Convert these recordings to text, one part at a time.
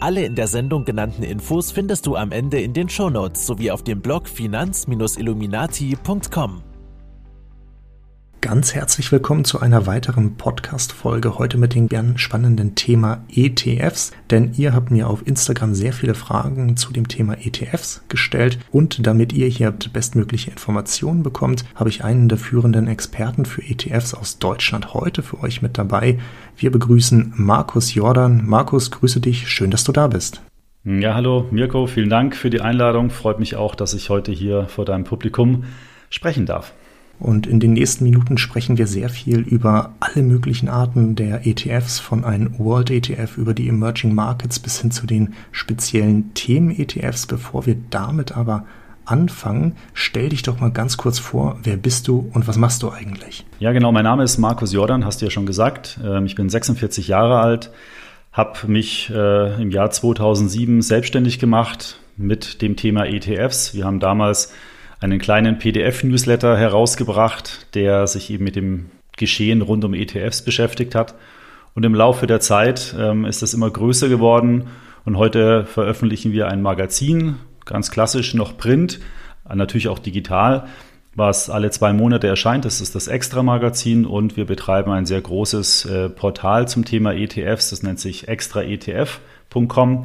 Alle in der Sendung genannten Infos findest du am Ende in den Shownotes sowie auf dem Blog finanz-illuminati.com. Ganz herzlich willkommen zu einer weiteren Podcast-Folge heute mit dem gern spannenden Thema ETFs. Denn ihr habt mir auf Instagram sehr viele Fragen zu dem Thema ETFs gestellt. Und damit ihr hier bestmögliche Informationen bekommt, habe ich einen der führenden Experten für ETFs aus Deutschland heute für euch mit dabei. Wir begrüßen Markus Jordan. Markus, grüße dich. Schön, dass du da bist. Ja, hallo Mirko, vielen Dank für die Einladung. Freut mich auch, dass ich heute hier vor deinem Publikum sprechen darf. Und in den nächsten Minuten sprechen wir sehr viel über alle möglichen Arten der ETFs, von einem World ETF über die Emerging Markets bis hin zu den speziellen Themen-ETFs. Bevor wir damit aber anfangen, stell dich doch mal ganz kurz vor, wer bist du und was machst du eigentlich? Ja, genau, mein Name ist Markus Jordan, hast du ja schon gesagt. Ähm, ich bin 46 Jahre alt, habe mich äh, im Jahr 2007 selbstständig gemacht mit dem Thema ETFs. Wir haben damals einen kleinen PDF-Newsletter herausgebracht, der sich eben mit dem Geschehen rund um ETFs beschäftigt hat. Und im Laufe der Zeit ähm, ist das immer größer geworden. Und heute veröffentlichen wir ein Magazin, ganz klassisch noch Print, natürlich auch digital, was alle zwei Monate erscheint. Das ist das Extra-Magazin und wir betreiben ein sehr großes äh, Portal zum Thema ETFs. Das nennt sich extraetf.com.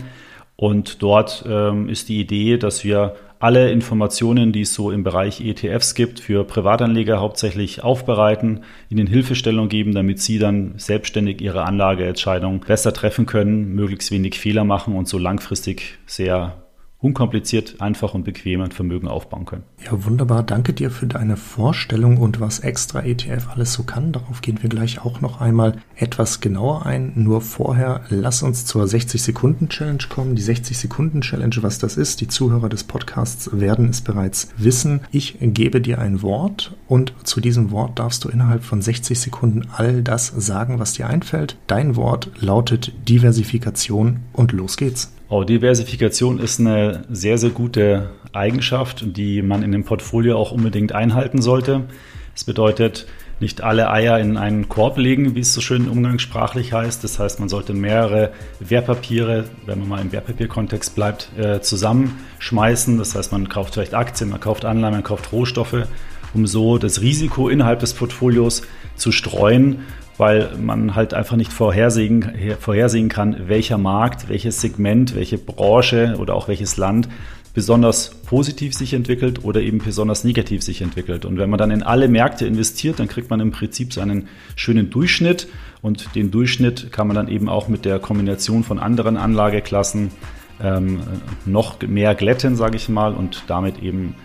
Und dort ähm, ist die Idee, dass wir alle Informationen, die es so im Bereich ETFs gibt, für Privatanleger hauptsächlich aufbereiten, ihnen Hilfestellung geben, damit sie dann selbstständig ihre Anlageentscheidung besser treffen können, möglichst wenig Fehler machen und so langfristig sehr unkompliziert, einfach und bequem ein Vermögen aufbauen können. Ja, wunderbar. Danke dir für deine Vorstellung und was extra ETF alles so kann. Darauf gehen wir gleich auch noch einmal etwas genauer ein. Nur vorher lass uns zur 60-Sekunden-Challenge kommen. Die 60-Sekunden-Challenge, was das ist, die Zuhörer des Podcasts werden es bereits wissen. Ich gebe dir ein Wort und zu diesem Wort darfst du innerhalb von 60 Sekunden all das sagen, was dir einfällt. Dein Wort lautet Diversifikation und los geht's. Oh, Diversifikation ist eine sehr, sehr gute Eigenschaft, die man in dem Portfolio auch unbedingt einhalten sollte. Das bedeutet, nicht alle Eier in einen Korb legen, wie es so schön umgangssprachlich heißt. Das heißt, man sollte mehrere Wertpapiere, wenn man mal im Wertpapierkontext bleibt, äh, zusammenschmeißen. Das heißt, man kauft vielleicht Aktien, man kauft Anleihen, man kauft Rohstoffe, um so das Risiko innerhalb des Portfolios zu streuen weil man halt einfach nicht vorhersehen, vorhersehen kann, welcher Markt, welches Segment, welche Branche oder auch welches Land besonders positiv sich entwickelt oder eben besonders negativ sich entwickelt. Und wenn man dann in alle Märkte investiert, dann kriegt man im Prinzip so einen schönen Durchschnitt und den Durchschnitt kann man dann eben auch mit der Kombination von anderen Anlageklassen ähm, noch mehr glätten, sage ich mal, und damit eben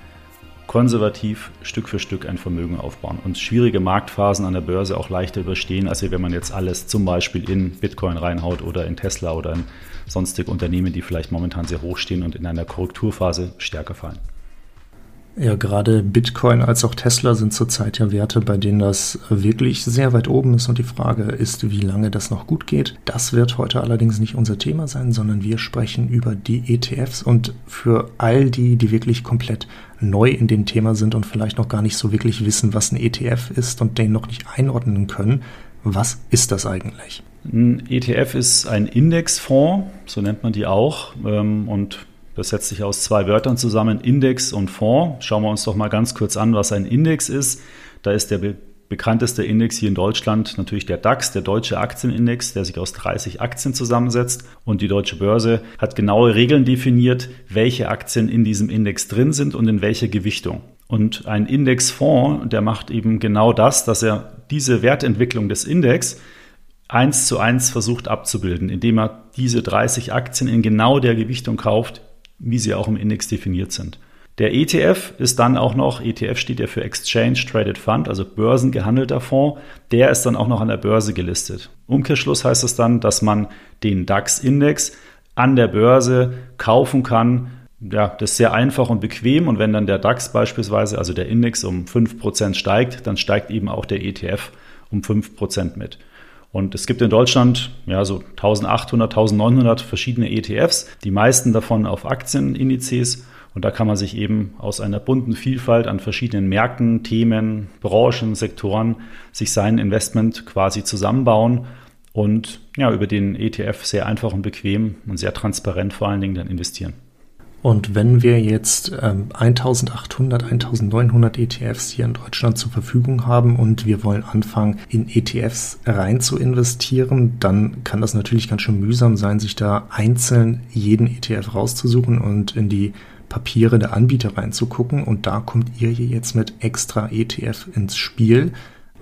konservativ Stück für Stück ein Vermögen aufbauen und schwierige Marktphasen an der Börse auch leichter überstehen, als wenn man jetzt alles zum Beispiel in Bitcoin reinhaut oder in Tesla oder in sonstige Unternehmen, die vielleicht momentan sehr hoch stehen und in einer Korrekturphase stärker fallen. Ja, gerade Bitcoin als auch Tesla sind zurzeit ja Werte, bei denen das wirklich sehr weit oben ist und die Frage ist, wie lange das noch gut geht. Das wird heute allerdings nicht unser Thema sein, sondern wir sprechen über die ETFs und für all die, die wirklich komplett neu in dem Thema sind und vielleicht noch gar nicht so wirklich wissen, was ein ETF ist und den noch nicht einordnen können, was ist das eigentlich? Ein ETF ist ein Indexfonds, so nennt man die auch. Ähm, und das setzt sich aus zwei Wörtern zusammen, Index und Fonds. Schauen wir uns doch mal ganz kurz an, was ein Index ist. Da ist der be bekannteste Index hier in Deutschland natürlich der DAX, der deutsche Aktienindex, der sich aus 30 Aktien zusammensetzt. Und die deutsche Börse hat genaue Regeln definiert, welche Aktien in diesem Index drin sind und in welcher Gewichtung. Und ein Indexfonds, der macht eben genau das, dass er diese Wertentwicklung des Index eins zu eins versucht abzubilden, indem er diese 30 Aktien in genau der Gewichtung kauft, wie sie auch im Index definiert sind. Der ETF ist dann auch noch, ETF steht ja für Exchange Traded Fund, also börsengehandelter Fonds, der ist dann auch noch an der Börse gelistet. Umkehrschluss heißt es dann, dass man den DAX-Index an der Börse kaufen kann ja, das ist sehr einfach und bequem. Und wenn dann der DAX beispielsweise, also der Index um 5% steigt, dann steigt eben auch der ETF um 5% mit. Und es gibt in Deutschland ja so 1800, 1900 verschiedene ETFs, die meisten davon auf Aktienindizes. Und da kann man sich eben aus einer bunten Vielfalt an verschiedenen Märkten, Themen, Branchen, Sektoren sich sein Investment quasi zusammenbauen und ja, über den ETF sehr einfach und bequem und sehr transparent vor allen Dingen dann investieren. Und wenn wir jetzt ähm, 1800, 1900 ETFs hier in Deutschland zur Verfügung haben und wir wollen anfangen, in ETFs rein zu investieren, dann kann das natürlich ganz schön mühsam sein, sich da einzeln jeden ETF rauszusuchen und in die Papiere der Anbieter reinzugucken. Und da kommt ihr hier jetzt mit extra ETF ins Spiel.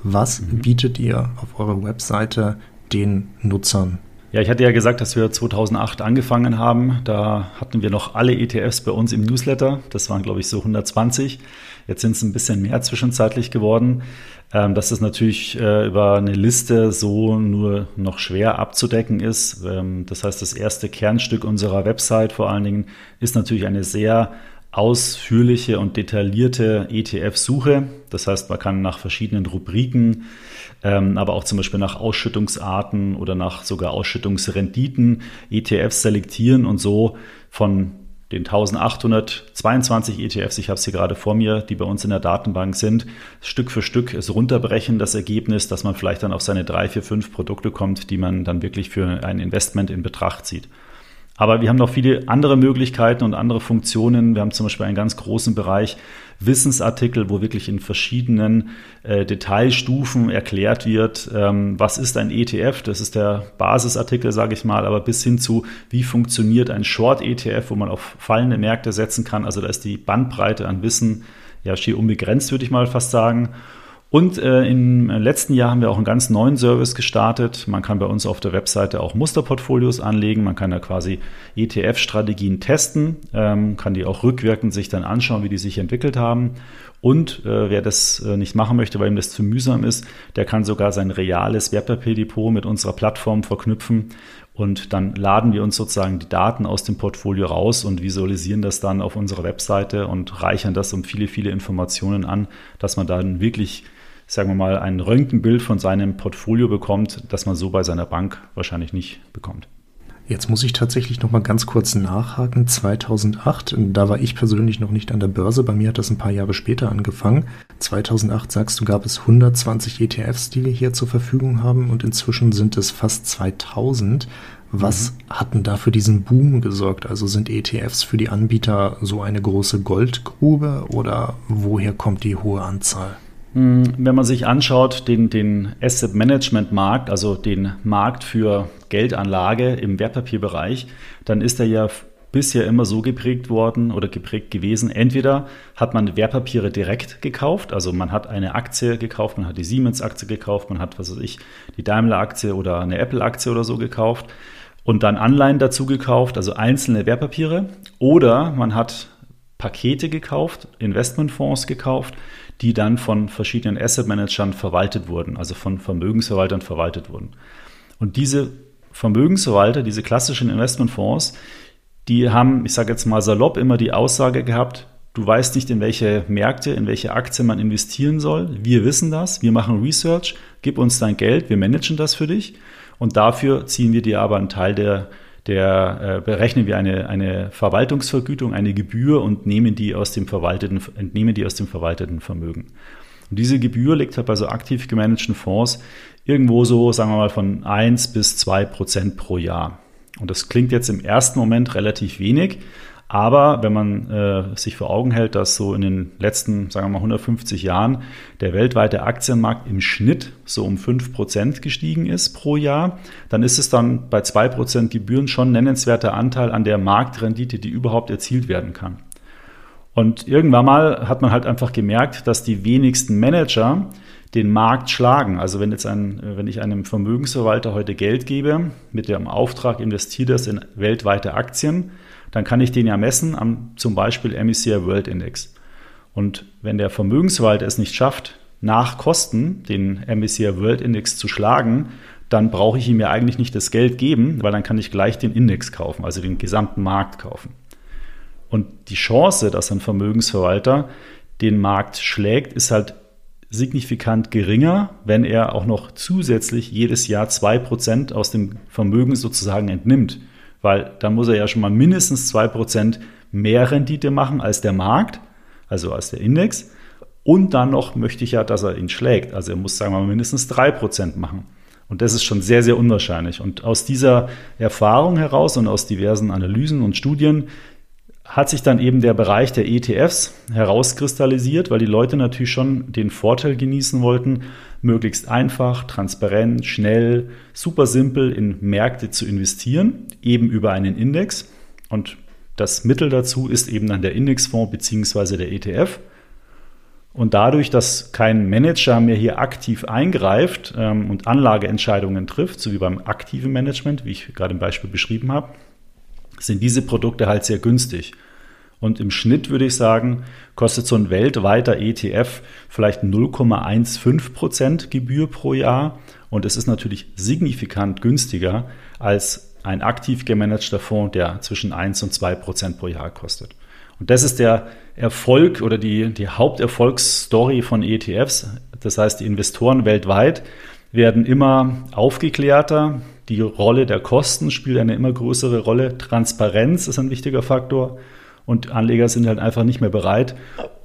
Was mhm. bietet ihr auf eurer Webseite den Nutzern ja, ich hatte ja gesagt, dass wir 2008 angefangen haben. Da hatten wir noch alle ETFs bei uns im Newsletter. Das waren, glaube ich, so 120. Jetzt sind es ein bisschen mehr zwischenzeitlich geworden. Ähm, dass es natürlich äh, über eine Liste so nur noch schwer abzudecken ist. Ähm, das heißt, das erste Kernstück unserer Website vor allen Dingen ist natürlich eine sehr ausführliche und detaillierte ETF-Suche. Das heißt, man kann nach verschiedenen Rubriken ähm, aber auch zum Beispiel nach Ausschüttungsarten oder nach sogar Ausschüttungsrenditen ETFs selektieren und so von den 1822 ETFs, ich habe sie gerade vor mir, die bei uns in der Datenbank sind, Stück für Stück es runterbrechen, das Ergebnis, dass man vielleicht dann auf seine drei, vier, fünf Produkte kommt, die man dann wirklich für ein Investment in Betracht zieht. Aber wir haben noch viele andere Möglichkeiten und andere Funktionen. Wir haben zum Beispiel einen ganz großen Bereich Wissensartikel, wo wirklich in verschiedenen äh, Detailstufen erklärt wird, ähm, was ist ein ETF, das ist der Basisartikel, sage ich mal, aber bis hin zu, wie funktioniert ein Short-ETF, wo man auf fallende Märkte setzen kann. Also da ist die Bandbreite an Wissen ja schier unbegrenzt, würde ich mal fast sagen. Und äh, im letzten Jahr haben wir auch einen ganz neuen Service gestartet. Man kann bei uns auf der Webseite auch Musterportfolios anlegen. Man kann da quasi ETF-Strategien testen, ähm, kann die auch rückwirkend sich dann anschauen, wie die sich entwickelt haben. Und äh, wer das äh, nicht machen möchte, weil ihm das zu mühsam ist, der kann sogar sein reales Wertpapierdepot mit unserer Plattform verknüpfen. Und dann laden wir uns sozusagen die Daten aus dem Portfolio raus und visualisieren das dann auf unserer Webseite und reichern das um viele, viele Informationen an, dass man dann wirklich sagen wir mal, ein Röntgenbild von seinem Portfolio bekommt, das man so bei seiner Bank wahrscheinlich nicht bekommt. Jetzt muss ich tatsächlich noch mal ganz kurz nachhaken. 2008, da war ich persönlich noch nicht an der Börse. Bei mir hat das ein paar Jahre später angefangen. 2008 sagst du, gab es 120 ETFs, die wir hier zur Verfügung haben und inzwischen sind es fast 2000. Was mhm. hat denn da für diesen Boom gesorgt? Also sind ETFs für die Anbieter so eine große Goldgrube oder woher kommt die hohe Anzahl? Hm, wenn man sich anschaut, den, den Asset Management Markt, also den Markt für Geldanlage im Wertpapierbereich, dann ist er ja bisher immer so geprägt worden oder geprägt gewesen. Entweder hat man Wertpapiere direkt gekauft, also man hat eine Aktie gekauft, man hat die Siemens-Aktie gekauft, man hat, was weiß ich, die Daimler-Aktie oder eine Apple-Aktie oder so gekauft und dann Anleihen dazu gekauft, also einzelne Wertpapiere. Oder man hat Pakete gekauft, Investmentfonds gekauft, die dann von verschiedenen Asset Managern verwaltet wurden, also von Vermögensverwaltern verwaltet wurden. Und diese Vermögensverwalter, diese klassischen Investmentfonds, die haben, ich sage jetzt mal salopp, immer die Aussage gehabt, du weißt nicht, in welche Märkte, in welche Aktien man investieren soll. Wir wissen das, wir machen Research, gib uns dein Geld, wir managen das für dich und dafür ziehen wir dir aber einen Teil der der äh, berechnen wir eine, eine Verwaltungsvergütung, eine Gebühr und nehmen die aus dem verwalteten, entnehmen die aus dem verwalteten Vermögen. Und diese Gebühr liegt halt bei so aktiv gemanagten Fonds irgendwo so, sagen wir mal, von 1 bis 2 Prozent pro Jahr. Und das klingt jetzt im ersten Moment relativ wenig, aber wenn man äh, sich vor Augen hält, dass so in den letzten, sagen wir mal, 150 Jahren der weltweite Aktienmarkt im Schnitt so um 5% gestiegen ist pro Jahr, dann ist es dann bei 2% Gebühren schon ein nennenswerter Anteil an der Marktrendite, die überhaupt erzielt werden kann. Und irgendwann mal hat man halt einfach gemerkt, dass die wenigsten Manager den Markt schlagen. Also wenn jetzt ein, wenn ich einem Vermögensverwalter heute Geld gebe, mit dem Auftrag investiere das in weltweite Aktien, dann kann ich den ja messen am zum Beispiel MSCI World Index. Und wenn der Vermögensverwalter es nicht schafft, nach Kosten den MSCI World Index zu schlagen, dann brauche ich ihm ja eigentlich nicht das Geld geben, weil dann kann ich gleich den Index kaufen, also den gesamten Markt kaufen. Und die Chance, dass ein Vermögensverwalter den Markt schlägt, ist halt signifikant geringer, wenn er auch noch zusätzlich jedes Jahr zwei Prozent aus dem Vermögen sozusagen entnimmt. Weil dann muss er ja schon mal mindestens zwei Prozent mehr Rendite machen als der Markt, also als der Index. Und dann noch möchte ich ja, dass er ihn schlägt. Also er muss, sagen wir mal, mindestens drei Prozent machen. Und das ist schon sehr, sehr unwahrscheinlich. Und aus dieser Erfahrung heraus und aus diversen Analysen und Studien hat sich dann eben der Bereich der ETFs herauskristallisiert, weil die Leute natürlich schon den Vorteil genießen wollten, möglichst einfach, transparent, schnell, super simpel in Märkte zu investieren, eben über einen Index. Und das Mittel dazu ist eben dann der Indexfonds bzw. der ETF. Und dadurch, dass kein Manager mehr hier aktiv eingreift ähm, und Anlageentscheidungen trifft, so wie beim aktiven Management, wie ich gerade im Beispiel beschrieben habe, sind diese Produkte halt sehr günstig. Und im Schnitt würde ich sagen, kostet so ein weltweiter ETF vielleicht 0,15 Prozent Gebühr pro Jahr. Und es ist natürlich signifikant günstiger als ein aktiv gemanagter Fonds, der zwischen 1 und 2 Prozent pro Jahr kostet. Und das ist der Erfolg oder die, die Haupterfolgsstory von ETFs. Das heißt, die Investoren weltweit werden immer aufgeklärter, die Rolle der Kosten spielt eine immer größere Rolle. Transparenz ist ein wichtiger Faktor. Und Anleger sind halt einfach nicht mehr bereit,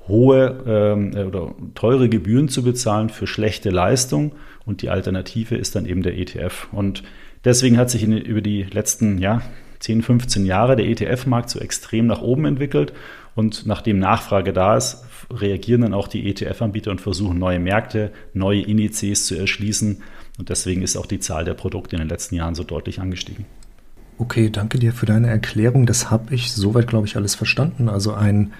hohe ähm, äh, oder teure Gebühren zu bezahlen für schlechte Leistung. Und die Alternative ist dann eben der ETF. Und deswegen hat sich in, über die letzten ja, 10, 15 Jahre der ETF-Markt so extrem nach oben entwickelt. Und nachdem Nachfrage da ist, reagieren dann auch die ETF-Anbieter und versuchen neue Märkte, neue Indizes zu erschließen. Und deswegen ist auch die Zahl der Produkte in den letzten Jahren so deutlich angestiegen. Okay, danke dir für deine Erklärung. Das habe ich soweit, glaube ich, alles verstanden. Also ein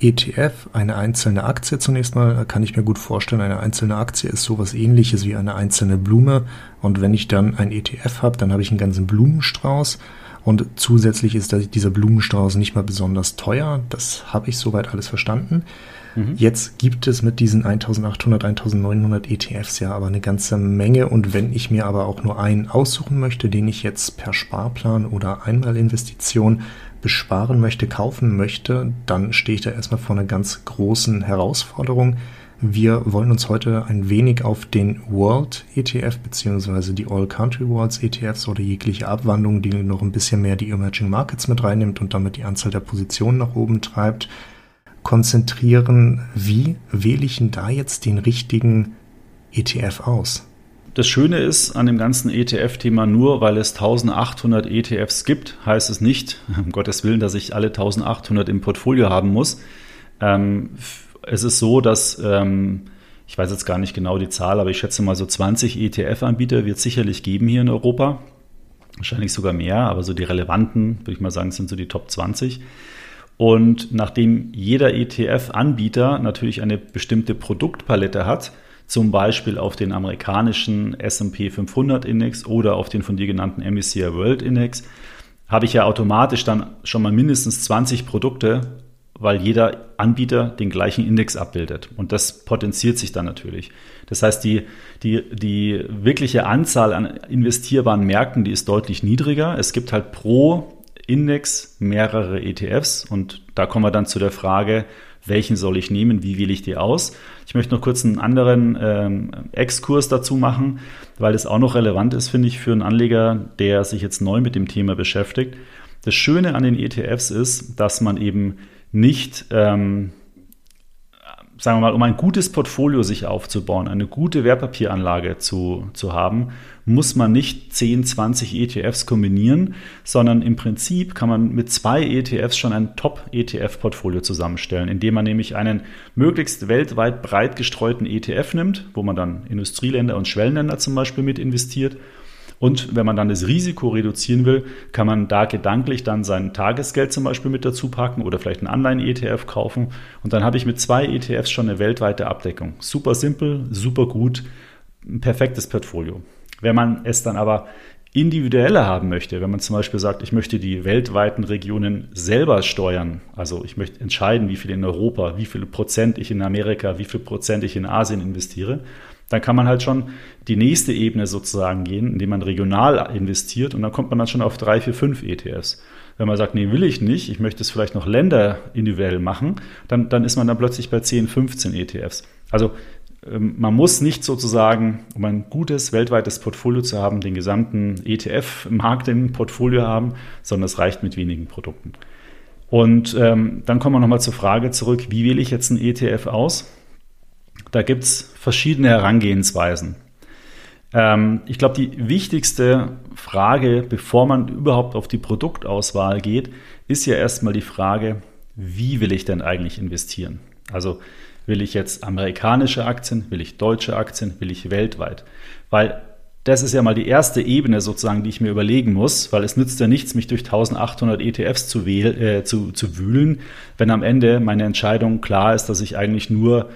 ETF, eine einzelne Aktie zunächst mal, kann ich mir gut vorstellen. Eine einzelne Aktie ist sowas ähnliches wie eine einzelne Blume. Und wenn ich dann ein ETF habe, dann habe ich einen ganzen Blumenstrauß. Und zusätzlich ist dieser Blumenstrauß nicht mal besonders teuer. Das habe ich soweit alles verstanden. Mhm. Jetzt gibt es mit diesen 1800, 1900 ETFs ja aber eine ganze Menge. Und wenn ich mir aber auch nur einen aussuchen möchte, den ich jetzt per Sparplan oder Einmalinvestition besparen möchte, kaufen möchte, dann stehe ich da erstmal vor einer ganz großen Herausforderung. Wir wollen uns heute ein wenig auf den World ETF beziehungsweise die All Country Worlds ETFs oder jegliche Abwandlung, die noch ein bisschen mehr die Emerging Markets mit reinnimmt und damit die Anzahl der Positionen nach oben treibt, konzentrieren. Wie wähle ich denn da jetzt den richtigen ETF aus? Das Schöne ist an dem ganzen ETF-Thema nur, weil es 1800 ETFs gibt, heißt es nicht, um Gottes Willen, dass ich alle 1800 im Portfolio haben muss. Ähm, es ist so, dass, ähm, ich weiß jetzt gar nicht genau die Zahl, aber ich schätze mal so 20 ETF-Anbieter wird es sicherlich geben hier in Europa. Wahrscheinlich sogar mehr, aber so die relevanten, würde ich mal sagen, sind so die Top 20. Und nachdem jeder ETF-Anbieter natürlich eine bestimmte Produktpalette hat, zum Beispiel auf den amerikanischen S&P 500 Index oder auf den von dir genannten MSCI World Index, habe ich ja automatisch dann schon mal mindestens 20 Produkte, weil jeder Anbieter den gleichen Index abbildet. Und das potenziert sich dann natürlich. Das heißt, die, die, die wirkliche Anzahl an investierbaren Märkten, die ist deutlich niedriger. Es gibt halt pro Index mehrere ETFs und da kommen wir dann zu der Frage, welchen soll ich nehmen, wie wähle ich die aus. Ich möchte noch kurz einen anderen ähm, Exkurs dazu machen, weil es auch noch relevant ist, finde ich, für einen Anleger, der sich jetzt neu mit dem Thema beschäftigt. Das Schöne an den ETFs ist, dass man eben nicht ähm, sagen wir mal, um ein gutes Portfolio sich aufzubauen, eine gute Wertpapieranlage zu, zu haben, muss man nicht 10, 20 ETFs kombinieren, sondern im Prinzip kann man mit zwei ETFs schon ein Top-ETF-Portfolio zusammenstellen, indem man nämlich einen möglichst weltweit breit gestreuten ETF nimmt, wo man dann Industrieländer und Schwellenländer zum Beispiel mit investiert und wenn man dann das Risiko reduzieren will, kann man da gedanklich dann sein Tagesgeld zum Beispiel mit dazu packen oder vielleicht einen Anleihen-ETF kaufen. Und dann habe ich mit zwei ETFs schon eine weltweite Abdeckung. Super simpel, super gut, ein perfektes Portfolio. Wenn man es dann aber individueller haben möchte, wenn man zum Beispiel sagt, ich möchte die weltweiten Regionen selber steuern, also ich möchte entscheiden, wie viel in Europa, wie viel Prozent ich in Amerika, wie viel Prozent ich in Asien investiere, dann kann man halt schon die nächste Ebene sozusagen gehen, indem man regional investiert und dann kommt man dann schon auf drei, vier, fünf ETFs. Wenn man sagt, nee, will ich nicht, ich möchte es vielleicht noch Länder individuell machen, dann, dann ist man dann plötzlich bei 10, 15 ETFs. Also ähm, man muss nicht sozusagen, um ein gutes weltweites Portfolio zu haben, den gesamten ETF-Markt im Portfolio haben, sondern es reicht mit wenigen Produkten. Und ähm, dann kommen wir nochmal zur Frage zurück, wie wähle ich jetzt einen ETF aus? Da gibt es verschiedene Herangehensweisen. Ähm, ich glaube, die wichtigste Frage, bevor man überhaupt auf die Produktauswahl geht, ist ja erstmal die Frage, wie will ich denn eigentlich investieren? Also will ich jetzt amerikanische Aktien, will ich deutsche Aktien, will ich weltweit? Weil das ist ja mal die erste Ebene sozusagen, die ich mir überlegen muss, weil es nützt ja nichts, mich durch 1800 ETFs zu, wähl, äh, zu, zu wühlen, wenn am Ende meine Entscheidung klar ist, dass ich eigentlich nur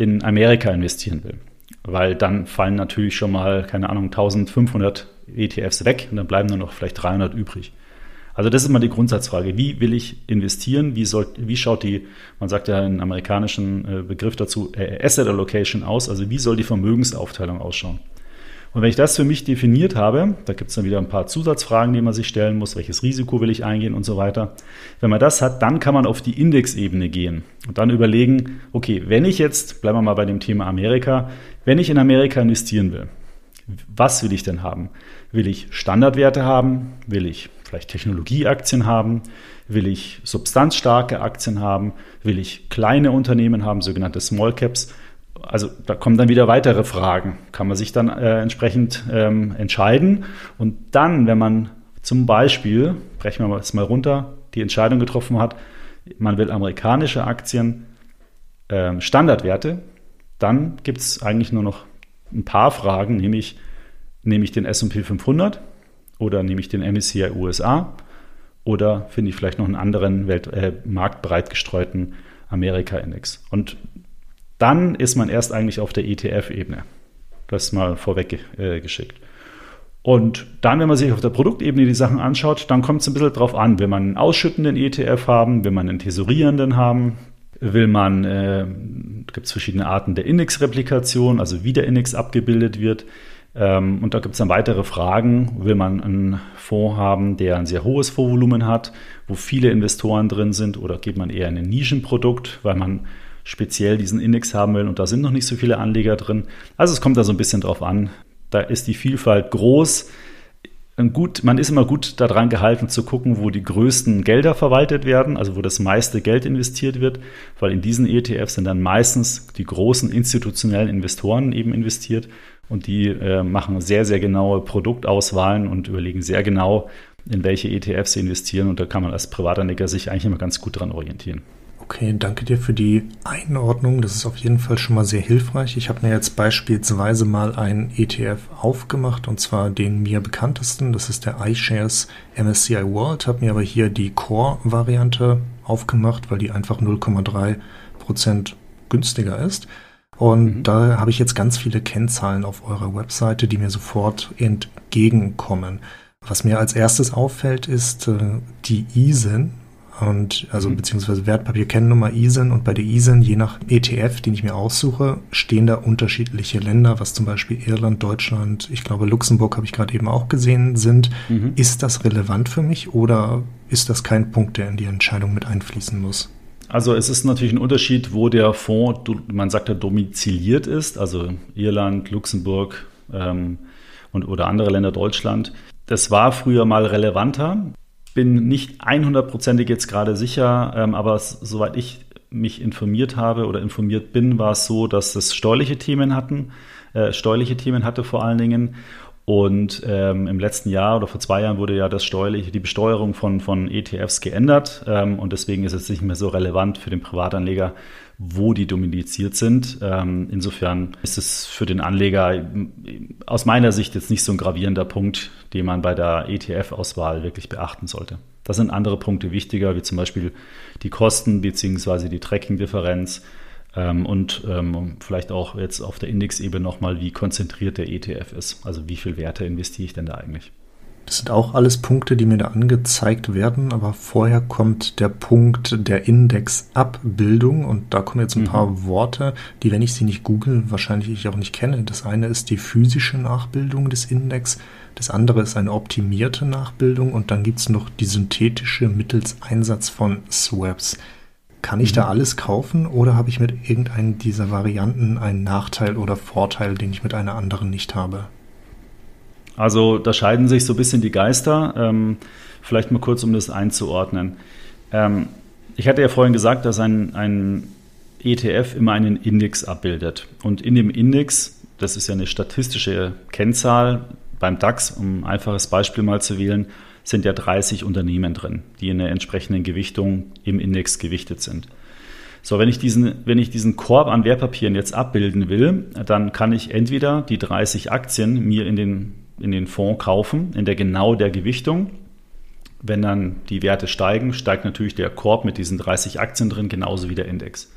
in Amerika investieren will weil dann fallen natürlich schon mal, keine Ahnung, 1500 ETFs weg und dann bleiben nur noch vielleicht 300 übrig. Also das ist mal die Grundsatzfrage. Wie will ich investieren? Wie, soll, wie schaut die, man sagt ja einen amerikanischen äh, Begriff dazu, äh, Asset Allocation aus? Also wie soll die Vermögensaufteilung ausschauen? Und wenn ich das für mich definiert habe, da gibt es dann wieder ein paar Zusatzfragen, die man sich stellen muss, welches Risiko will ich eingehen und so weiter. Wenn man das hat, dann kann man auf die Indexebene gehen und dann überlegen, okay, wenn ich jetzt, bleiben wir mal bei dem Thema Amerika, wenn ich in Amerika investieren will, was will ich denn haben? Will ich Standardwerte haben? Will ich vielleicht Technologieaktien haben? Will ich substanzstarke Aktien haben? Will ich kleine Unternehmen haben, sogenannte Small Caps? Also da kommen dann wieder weitere Fragen. Kann man sich dann äh, entsprechend ähm, entscheiden. Und dann, wenn man zum Beispiel, brechen wir es mal runter, die Entscheidung getroffen hat, man will amerikanische Aktien, äh, Standardwerte, dann gibt es eigentlich nur noch ein paar Fragen, nämlich nehme ich den S&P 500 oder nehme ich den MSCI USA oder finde ich vielleicht noch einen anderen Welt, äh, marktbreit gestreuten Amerika-Index. Und dann ist man erst eigentlich auf der ETF-Ebene. Das mal vorweg äh, geschickt. Und dann, wenn man sich auf der Produktebene die Sachen anschaut, dann kommt es ein bisschen drauf an. Will man einen ausschüttenden ETF haben? Will man einen tesorierenden haben? Will man, äh, gibt es verschiedene Arten der Index-Replikation, also wie der Index abgebildet wird. Ähm, und da gibt es dann weitere Fragen. Will man einen Fonds haben, der ein sehr hohes Fondsvolumen hat, wo viele Investoren drin sind, oder geht man eher in ein Nischenprodukt, weil man speziell diesen Index haben will und da sind noch nicht so viele Anleger drin. Also es kommt da so ein bisschen drauf an. Da ist die Vielfalt groß. Gut, man ist immer gut daran gehalten zu gucken, wo die größten Gelder verwaltet werden, also wo das meiste Geld investiert wird, weil in diesen ETFs sind dann meistens die großen institutionellen Investoren eben investiert und die äh, machen sehr, sehr genaue Produktauswahlen und überlegen sehr genau, in welche ETFs sie investieren und da kann man als Privatanleger sich eigentlich immer ganz gut dran orientieren. Okay, danke dir für die Einordnung. Das ist auf jeden Fall schon mal sehr hilfreich. Ich habe mir jetzt beispielsweise mal einen ETF aufgemacht und zwar den mir bekanntesten. Das ist der iShares MSCI World. Habe mir aber hier die Core-Variante aufgemacht, weil die einfach 0,3 Prozent günstiger ist. Und mhm. da habe ich jetzt ganz viele Kennzahlen auf eurer Webseite, die mir sofort entgegenkommen. Was mir als erstes auffällt, ist äh, die ISIN, und also mhm. beziehungsweise Wertpapierkennnummer ISIN und bei der ISIN, je nach ETF, den ich mir aussuche, stehen da unterschiedliche Länder, was zum Beispiel Irland, Deutschland, ich glaube Luxemburg habe ich gerade eben auch gesehen, sind. Mhm. Ist das relevant für mich oder ist das kein Punkt, der in die Entscheidung mit einfließen muss? Also es ist natürlich ein Unterschied, wo der Fonds, man sagt ja, domiziliert ist, also Irland, Luxemburg ähm, und, oder andere Länder, Deutschland. Das war früher mal relevanter bin nicht 100%ig jetzt gerade sicher, ähm, aber soweit ich mich informiert habe oder informiert bin, war es so, dass es steuerliche Themen hatten, äh, steuerliche Themen hatte vor allen Dingen. Und ähm, im letzten Jahr oder vor zwei Jahren wurde ja das steuerliche, die Besteuerung von, von ETFs geändert. Ähm, und deswegen ist es nicht mehr so relevant für den Privatanleger, wo die dominiziert sind. Ähm, insofern ist es für den Anleger aus meiner Sicht jetzt nicht so ein gravierender Punkt, den man bei der ETF-Auswahl wirklich beachten sollte. Da sind andere Punkte wichtiger, wie zum Beispiel die Kosten bzw. die Tracking-Differenz ähm, und ähm, vielleicht auch jetzt auf der Indexebene nochmal, wie konzentriert der ETF ist. Also wie viel Werte investiere ich denn da eigentlich? Das sind auch alles Punkte, die mir da angezeigt werden, aber vorher kommt der Punkt der Indexabbildung und da kommen jetzt ein mhm. paar Worte, die, wenn ich sie nicht google, wahrscheinlich ich auch nicht kenne. Das eine ist die physische Nachbildung des Index, das andere ist eine optimierte Nachbildung und dann gibt es noch die synthetische mittels Einsatz von Swaps. Kann ich mhm. da alles kaufen oder habe ich mit irgendeinen dieser Varianten einen Nachteil oder Vorteil, den ich mit einer anderen nicht habe? Also da scheiden sich so ein bisschen die Geister. Ähm, vielleicht mal kurz, um das einzuordnen. Ähm, ich hatte ja vorhin gesagt, dass ein, ein ETF immer einen Index abbildet. Und in dem Index, das ist ja eine statistische Kennzahl beim DAX, um ein einfaches Beispiel mal zu wählen, sind ja 30 Unternehmen drin, die in der entsprechenden Gewichtung im Index gewichtet sind. So, wenn ich diesen, wenn ich diesen Korb an Wertpapieren jetzt abbilden will, dann kann ich entweder die 30 Aktien mir in den in den Fonds kaufen, in der genau der Gewichtung. Wenn dann die Werte steigen, steigt natürlich der Korb mit diesen 30 Aktien drin, genauso wie der Index.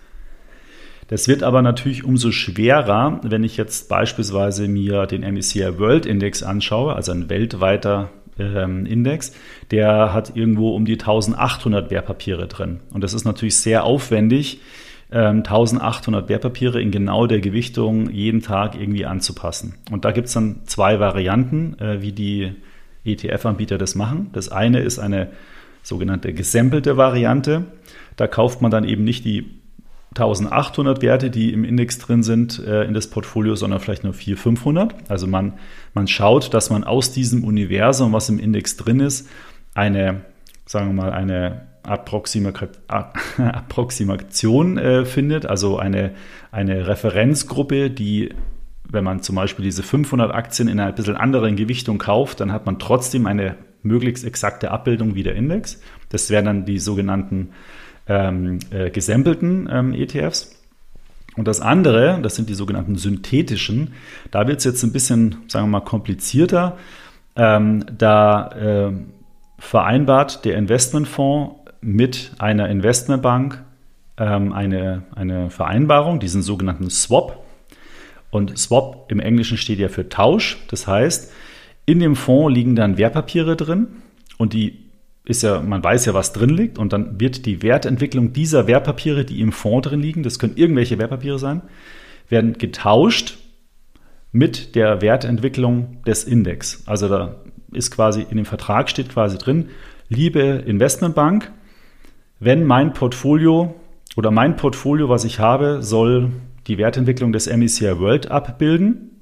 Das wird aber natürlich umso schwerer, wenn ich jetzt beispielsweise mir den MSCI World Index anschaue, also ein weltweiter ähm, Index, der hat irgendwo um die 1800 Wertpapiere drin. Und das ist natürlich sehr aufwendig, 1800 ähm, Wertpapiere in genau der Gewichtung jeden Tag irgendwie anzupassen. Und da gibt es dann zwei Varianten, äh, wie die ETF-Anbieter das machen. Das eine ist eine sogenannte gesampelte Variante. Da kauft man dann eben nicht die 1800 Werte, die im Index drin sind, äh, in das Portfolio, sondern vielleicht nur 400, 500. Also man, man schaut, dass man aus diesem Universum, was im Index drin ist, eine, sagen wir mal, eine Approximation äh, findet, also eine, eine Referenzgruppe, die, wenn man zum Beispiel diese 500 Aktien in einer bisschen anderen Gewichtung kauft, dann hat man trotzdem eine möglichst exakte Abbildung wie der Index. Das wären dann die sogenannten ähm, äh, gesampelten ähm, ETFs. Und das andere, das sind die sogenannten synthetischen, da wird es jetzt ein bisschen, sagen wir mal, komplizierter. Ähm, da äh, vereinbart der Investmentfonds mit einer Investmentbank ähm, eine, eine Vereinbarung, diesen sogenannten Swap. Und Swap im Englischen steht ja für Tausch. Das heißt, in dem Fonds liegen dann Wertpapiere drin und die ist ja, man weiß ja, was drin liegt und dann wird die Wertentwicklung dieser Wertpapiere, die im Fonds drin liegen, das können irgendwelche Wertpapiere sein, werden getauscht mit der Wertentwicklung des Index. Also da ist quasi in dem Vertrag steht quasi drin, liebe Investmentbank, wenn mein Portfolio oder mein Portfolio, was ich habe, soll die Wertentwicklung des MSCI World abbilden.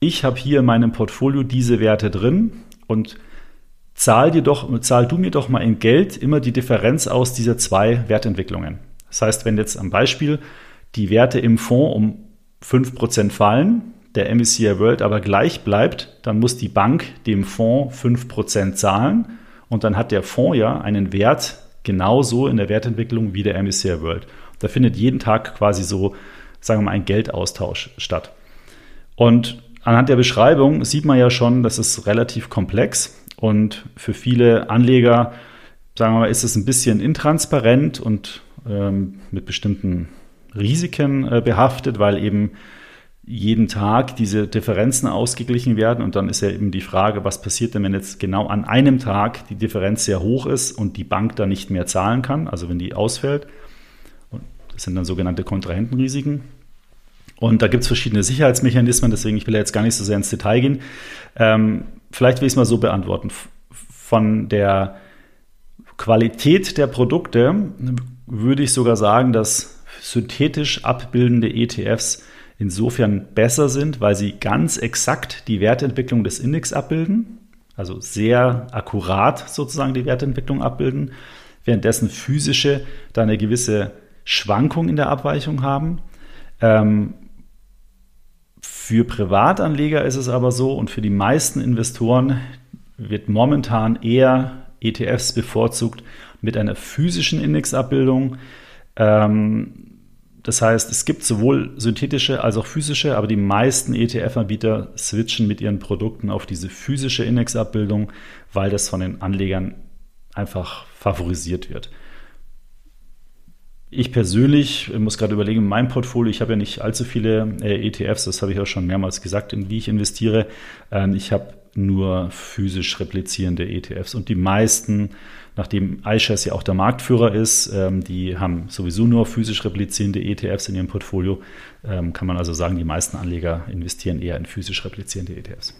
Ich habe hier in meinem Portfolio diese Werte drin und zahl, dir doch, zahl du mir doch mal in Geld immer die Differenz aus dieser zwei Wertentwicklungen. Das heißt, wenn jetzt am Beispiel die Werte im Fonds um 5% fallen, der MSCI World aber gleich bleibt, dann muss die Bank dem Fonds 5% zahlen und dann hat der Fonds ja einen Wert genauso in der Wertentwicklung wie der MSCI World. Da findet jeden Tag quasi so, sagen wir mal, ein Geldaustausch statt. Und anhand der Beschreibung sieht man ja schon, das ist relativ komplex und für viele Anleger, sagen wir mal, ist es ein bisschen intransparent und ähm, mit bestimmten Risiken äh, behaftet, weil eben jeden Tag diese Differenzen ausgeglichen werden. Und dann ist ja eben die Frage, was passiert denn, wenn jetzt genau an einem Tag die Differenz sehr hoch ist und die Bank da nicht mehr zahlen kann, also wenn die ausfällt. Und das sind dann sogenannte Kontrahentenrisiken. Und da gibt es verschiedene Sicherheitsmechanismen, deswegen ich will jetzt gar nicht so sehr ins Detail gehen. Ähm, vielleicht will ich es mal so beantworten. Von der Qualität der Produkte würde ich sogar sagen, dass synthetisch abbildende ETFs insofern besser sind, weil sie ganz exakt die Wertentwicklung des Index abbilden, also sehr akkurat sozusagen die Wertentwicklung abbilden, währenddessen physische da eine gewisse Schwankung in der Abweichung haben. Ähm, für Privatanleger ist es aber so und für die meisten Investoren wird momentan eher ETFs bevorzugt mit einer physischen Indexabbildung. Ähm, das heißt, es gibt sowohl synthetische als auch physische, aber die meisten ETF-Anbieter switchen mit ihren Produkten auf diese physische Indexabbildung, weil das von den Anlegern einfach favorisiert wird. ich persönlich muss gerade überlegen, in meinem Portfolio, ich habe ja nicht allzu viele äh, ETFs, das habe ich auch schon mehrmals gesagt, in wie ich investiere. Ähm, ich habe nur physisch replizierende ETFs und die meisten, nachdem iShares ja auch der Marktführer ist, ähm, die haben sowieso nur physisch replizierende ETFs in ihrem Portfolio. Ähm, kann man also sagen, die meisten Anleger investieren eher in physisch replizierende ETFs.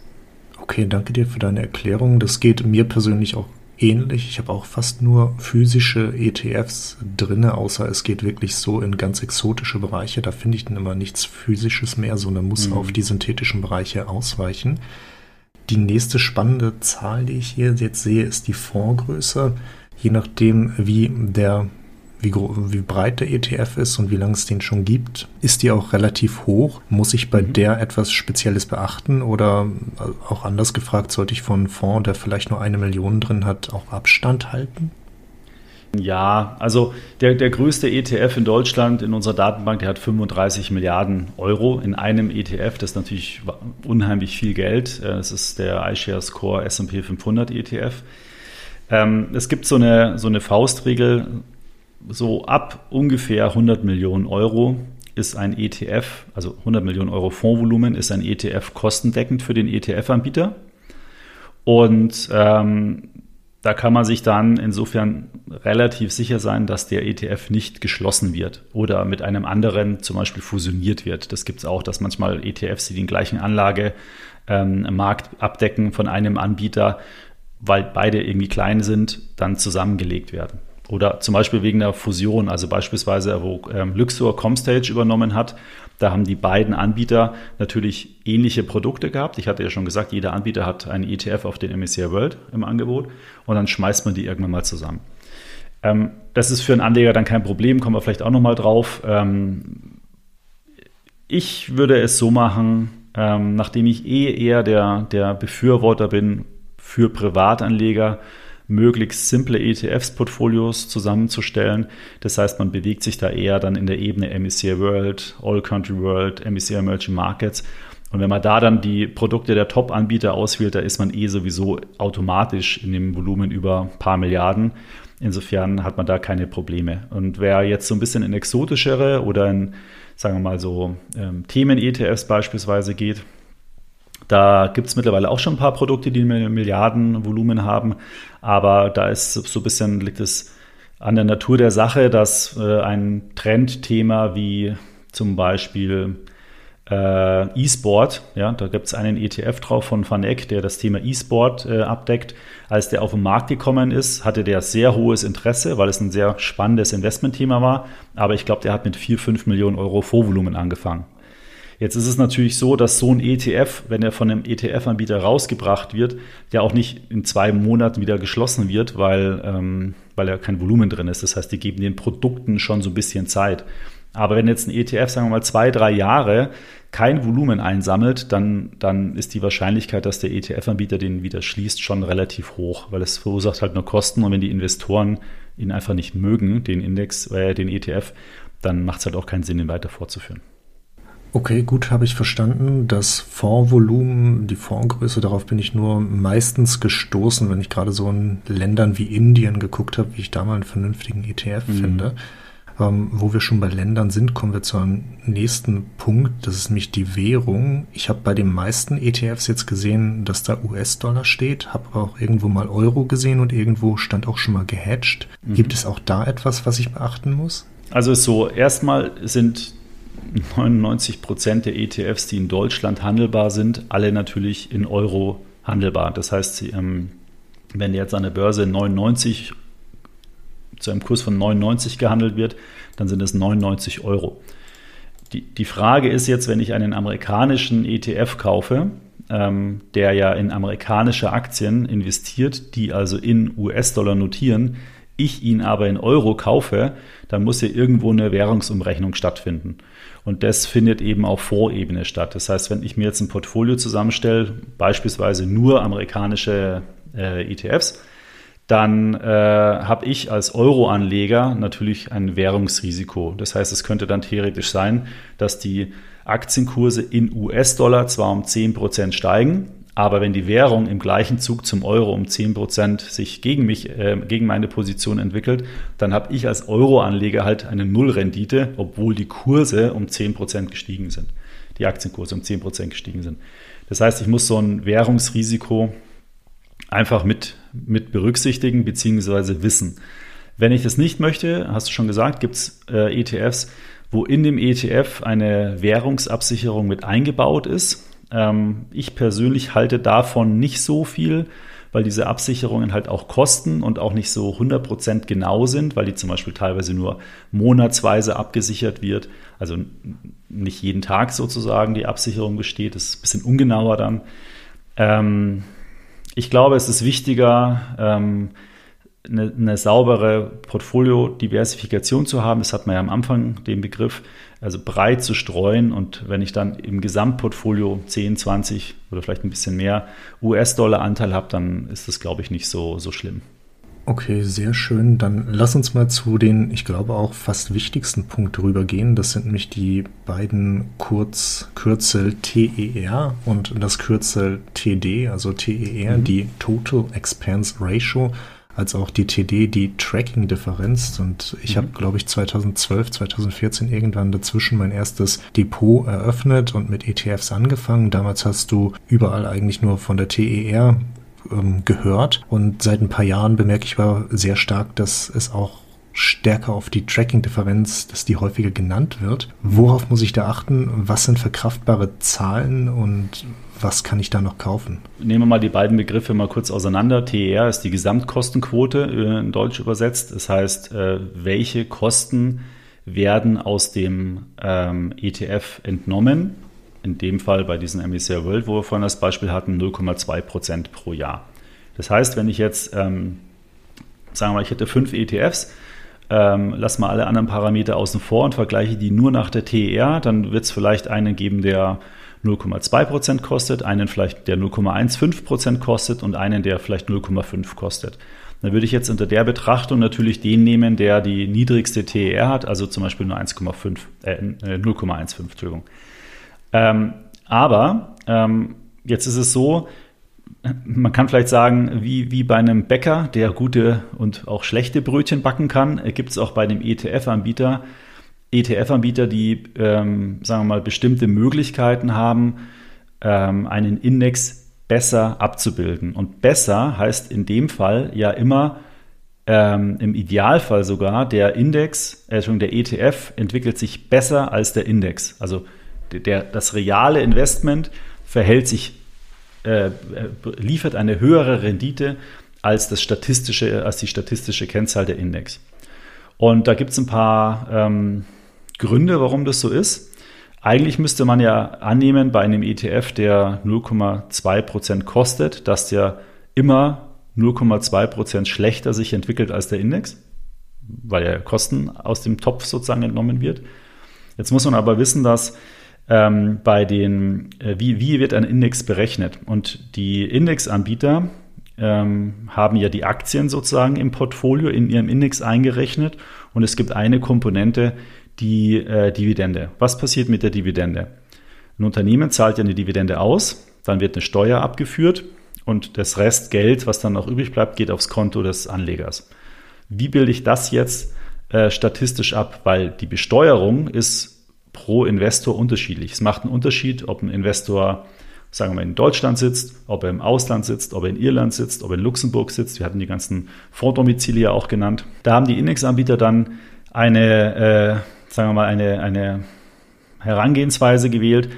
Okay, danke dir für deine Erklärung. Das geht mir persönlich auch ähnlich. Ich habe auch fast nur physische ETFs drinne, außer es geht wirklich so in ganz exotische Bereiche. Da finde ich dann immer nichts Physisches mehr, sondern muss mhm. auf die synthetischen Bereiche ausweichen. Die nächste spannende Zahl, die ich hier jetzt sehe, ist die Fondsgröße. Je nachdem, wie der wie, wie breit der ETF ist und wie lange es den schon gibt, ist die auch relativ hoch. Muss ich bei mhm. der etwas Spezielles beachten oder äh, auch anders gefragt, sollte ich von einem Fonds, der vielleicht nur eine Million drin hat, auch Abstand halten? Ja, also der, der größte ETF in Deutschland in unserer Datenbank, der hat 35 Milliarden Euro in einem ETF. Das ist natürlich unheimlich viel Geld. Äh, das ist der iShares Core S&P 500 ETF. Es gibt so eine, so eine Faustregel, so ab ungefähr 100 Millionen Euro ist ein ETF, also 100 Millionen Euro Fondsvolumen, ist ein ETF kostendeckend für den ETF-Anbieter. Und ähm, da kann man sich dann insofern relativ sicher sein, dass der ETF nicht geschlossen wird oder mit einem anderen zum Beispiel fusioniert wird. Das gibt es auch, dass manchmal ETFs, die den gleichen Anlagemarkt abdecken von einem Anbieter, weil beide irgendwie klein sind, dann zusammengelegt werden. Oder zum Beispiel wegen der Fusion, also beispielsweise, wo ähm, Luxor Comstage übernommen hat, da haben die beiden Anbieter natürlich ähnliche Produkte gehabt. Ich hatte ja schon gesagt, jeder Anbieter hat einen ETF auf den MSCI World im Angebot und dann schmeißt man die irgendwann mal zusammen. Ähm, das ist für einen Anleger dann kein Problem, kommen wir vielleicht auch nochmal drauf. Ähm, ich würde es so machen, ähm, nachdem ich eh eher der, der Befürworter bin für Privatanleger, möglichst simple ETFs-Portfolios zusammenzustellen. Das heißt, man bewegt sich da eher dann in der Ebene MSCI World, All Country World, MSCI Emerging Markets. Und wenn man da dann die Produkte der Top-Anbieter auswählt, da ist man eh sowieso automatisch in dem Volumen über ein paar Milliarden. Insofern hat man da keine Probleme. Und wer jetzt so ein bisschen in exotischere oder in, sagen wir mal so, ähm, Themen-ETFs beispielsweise geht, da gibt es mittlerweile auch schon ein paar Produkte, die Milliardenvolumen haben, aber da ist so ein bisschen, liegt es an der Natur der Sache, dass äh, ein Trendthema wie zum Beispiel äh, E-Sport, ja, da gibt es einen ETF drauf von Van Eck, der das Thema E-Sport äh, abdeckt. Als der auf den Markt gekommen ist, hatte der sehr hohes Interesse, weil es ein sehr spannendes Investmentthema war. Aber ich glaube, der hat mit 4, 5 Millionen Euro Vorvolumen angefangen. Jetzt ist es natürlich so, dass so ein ETF, wenn er von einem ETF-Anbieter rausgebracht wird, ja auch nicht in zwei Monaten wieder geschlossen wird, weil, ähm, weil ja kein Volumen drin ist. Das heißt, die geben den Produkten schon so ein bisschen Zeit. Aber wenn jetzt ein ETF, sagen wir mal, zwei, drei Jahre kein Volumen einsammelt, dann, dann ist die Wahrscheinlichkeit, dass der ETF-Anbieter den wieder schließt, schon relativ hoch, weil es verursacht halt nur Kosten und wenn die Investoren ihn einfach nicht mögen, den Index, äh, den ETF, dann macht es halt auch keinen Sinn, ihn weiter fortzuführen. Okay, gut, habe ich verstanden. Das Fondsvolumen, die Fondsgröße, darauf bin ich nur meistens gestoßen, wenn ich gerade so in Ländern wie Indien geguckt habe, wie ich da mal einen vernünftigen ETF mhm. finde. Ähm, wo wir schon bei Ländern sind, kommen wir zu einem nächsten Punkt. Das ist nämlich die Währung. Ich habe bei den meisten ETFs jetzt gesehen, dass da US-Dollar steht, habe aber auch irgendwo mal Euro gesehen und irgendwo stand auch schon mal gehatcht. Mhm. Gibt es auch da etwas, was ich beachten muss? Also so, erstmal sind 99 Prozent der ETFs, die in Deutschland handelbar sind, alle natürlich in Euro handelbar. Das heißt, ähm, wenn jetzt an der Börse 99 zu einem Kurs von 99 gehandelt wird, dann sind es 99 Euro. Die, die Frage ist jetzt, wenn ich einen amerikanischen ETF kaufe, ähm, der ja in amerikanische Aktien investiert, die also in US-Dollar notieren, ich ihn aber in Euro kaufe, dann muss ja irgendwo eine Währungsumrechnung stattfinden. Und das findet eben auf Vorebene statt. Das heißt, wenn ich mir jetzt ein Portfolio zusammenstelle, beispielsweise nur amerikanische äh, ETFs, dann äh, habe ich als Euro-Anleger natürlich ein Währungsrisiko. Das heißt, es könnte dann theoretisch sein, dass die Aktienkurse in US-Dollar zwar um 10% steigen, Aber wenn die Währung im gleichen Zug zum Euro um 10% sich gegen mich, äh, gegen meine Position entwickelt, dann habe ich als Euro-Anleger halt eine Nullrendite, obwohl die Kurse um 10% gestiegen sind. Die Aktienkurse um 10% gestiegen sind. Das heißt, ich muss so ein Währungsrisiko einfach mit, mit berücksichtigen bzw. wissen. Wenn ich das nicht möchte, hast du schon gesagt, gibt es äh, ETFs, wo in dem ETF eine Währungsabsicherung mit eingebaut ist. Ähm, ich persönlich halte davon nicht so viel, weil diese Absicherungen halt auch kosten und auch nicht so 100% genau sind, weil die zum Beispiel teilweise nur monatsweise abgesichert wird. Also nicht jeden Tag sozusagen die Absicherung besteht. Das ist ein bisschen ungenauer dann. Ähm, ich glaube, es ist wichtiger, ähm, eine, eine saubere Portfolio-Diversifikation zu haben. Das hat man ja am Anfang den Begriff, also breit zu streuen. Und wenn ich dann im Gesamtportfolio 10, 20 oder vielleicht ein bisschen mehr US-Dollar-Anteil habe, dann ist das, glaube ich, nicht so, so schlimm. Okay, sehr schön. Dann lass uns mal zu den, ich glaube auch fast wichtigsten Punkt rübergehen. Das sind nämlich die beiden Kurzkürzel TER und das Kürzel TD, also TER, mhm. die Total Expense Ratio als auch die TD, die Tracking-Differenz. Und ich mhm. habe, glaube ich, 2012, 2014 irgendwann dazwischen mein erstes Depot eröffnet und mit ETFs angefangen. Damals hast du überall eigentlich nur von der TER ähm, gehört. Und seit ein paar Jahren bemerke ich aber sehr stark, dass es auch stärker auf die Tracking-Differenz, dass die häufiger genannt wird. Worauf muss ich da achten? Was sind verkraftbare Zahlen und was kann ich da noch kaufen? Nehmen wir mal die beiden Begriffe mal kurz auseinander. TER ist die Gesamtkostenquote äh, in Deutsch übersetzt. Das heißt, äh, welche Kosten werden aus dem ähm, ETF entnommen? In dem Fall bei diesem MSCI World, wo wir vorhin das Beispiel hatten, 0,2 Prozent pro Jahr. Das heißt, wenn ich jetzt, ähm, sagen wir mal, ich hätte fünf ETFs, ähm, lass mal alle anderen Parameter außen vor und vergleiche die nur nach der TER, dann wird es vielleicht einen geben, der 0,2% kostet, einen vielleicht, der 0,15% kostet und einen, der vielleicht 0,5 kostet. Dann würde ich jetzt unter der Betrachtung natürlich den nehmen, der die niedrigste TER hat, also zum Beispiel nur 1,5, äh, 0,15, äh, Entschuldigung. Ähm, aber ähm, jetzt ist es so, man kann vielleicht sagen, wie, wie bei einem Bäcker, der gute und auch schlechte Brötchen backen kann, äh, gibt es auch bei dem ETF-Anbieter ETF-Anbieter, die, ähm, sagen wir mal, bestimmte Möglichkeiten haben, ähm, einen Index besser abzubilden. Und besser heißt in dem Fall ja immer, ähm, im Idealfall sogar, der Index, äh, der ETF entwickelt sich besser als der Index. Also der, das reale Investment verhält sich, äh, äh liefert eine höhere Rendite als, das statistische, als die statistische Kennzahl der Index. Und da gibt es ein paar ähm, Gründe, warum das so ist. Eigentlich müsste man ja annehmen, bei einem ETF, der 0,2 Prozent kostet, dass der immer 0,2 Prozent schlechter sich entwickelt als der Index, weil ja Kosten aus dem Topf sozusagen entnommen wird. Jetzt muss man aber wissen, dass ähm, bei den, äh, wie, wie wird ein Index berechnet? Und die Indexanbieter ähm, haben ja die Aktien sozusagen im Portfolio in ihrem Index eingerechnet und es gibt eine Komponente, die äh, Dividende. Was passiert mit der Dividende? Ein Unternehmen zahlt ja eine Dividende aus, dann wird eine Steuer abgeführt und das Restgeld, was dann noch übrig bleibt, geht aufs Konto des Anlegers. Wie bilde ich das jetzt äh, statistisch ab? Weil die Besteuerung ist pro Investor unterschiedlich. Es macht einen Unterschied, ob ein Investor sagen wir mal, in Deutschland sitzt, ob er im Ausland sitzt, ob er in Irland sitzt, ob er in Luxemburg sitzt. Wir hatten die ganzen Fonddomizile auch genannt. Da haben die Indexanbieter dann eine, äh, sagen wir mal, eine, eine Herangehensweise gewählt.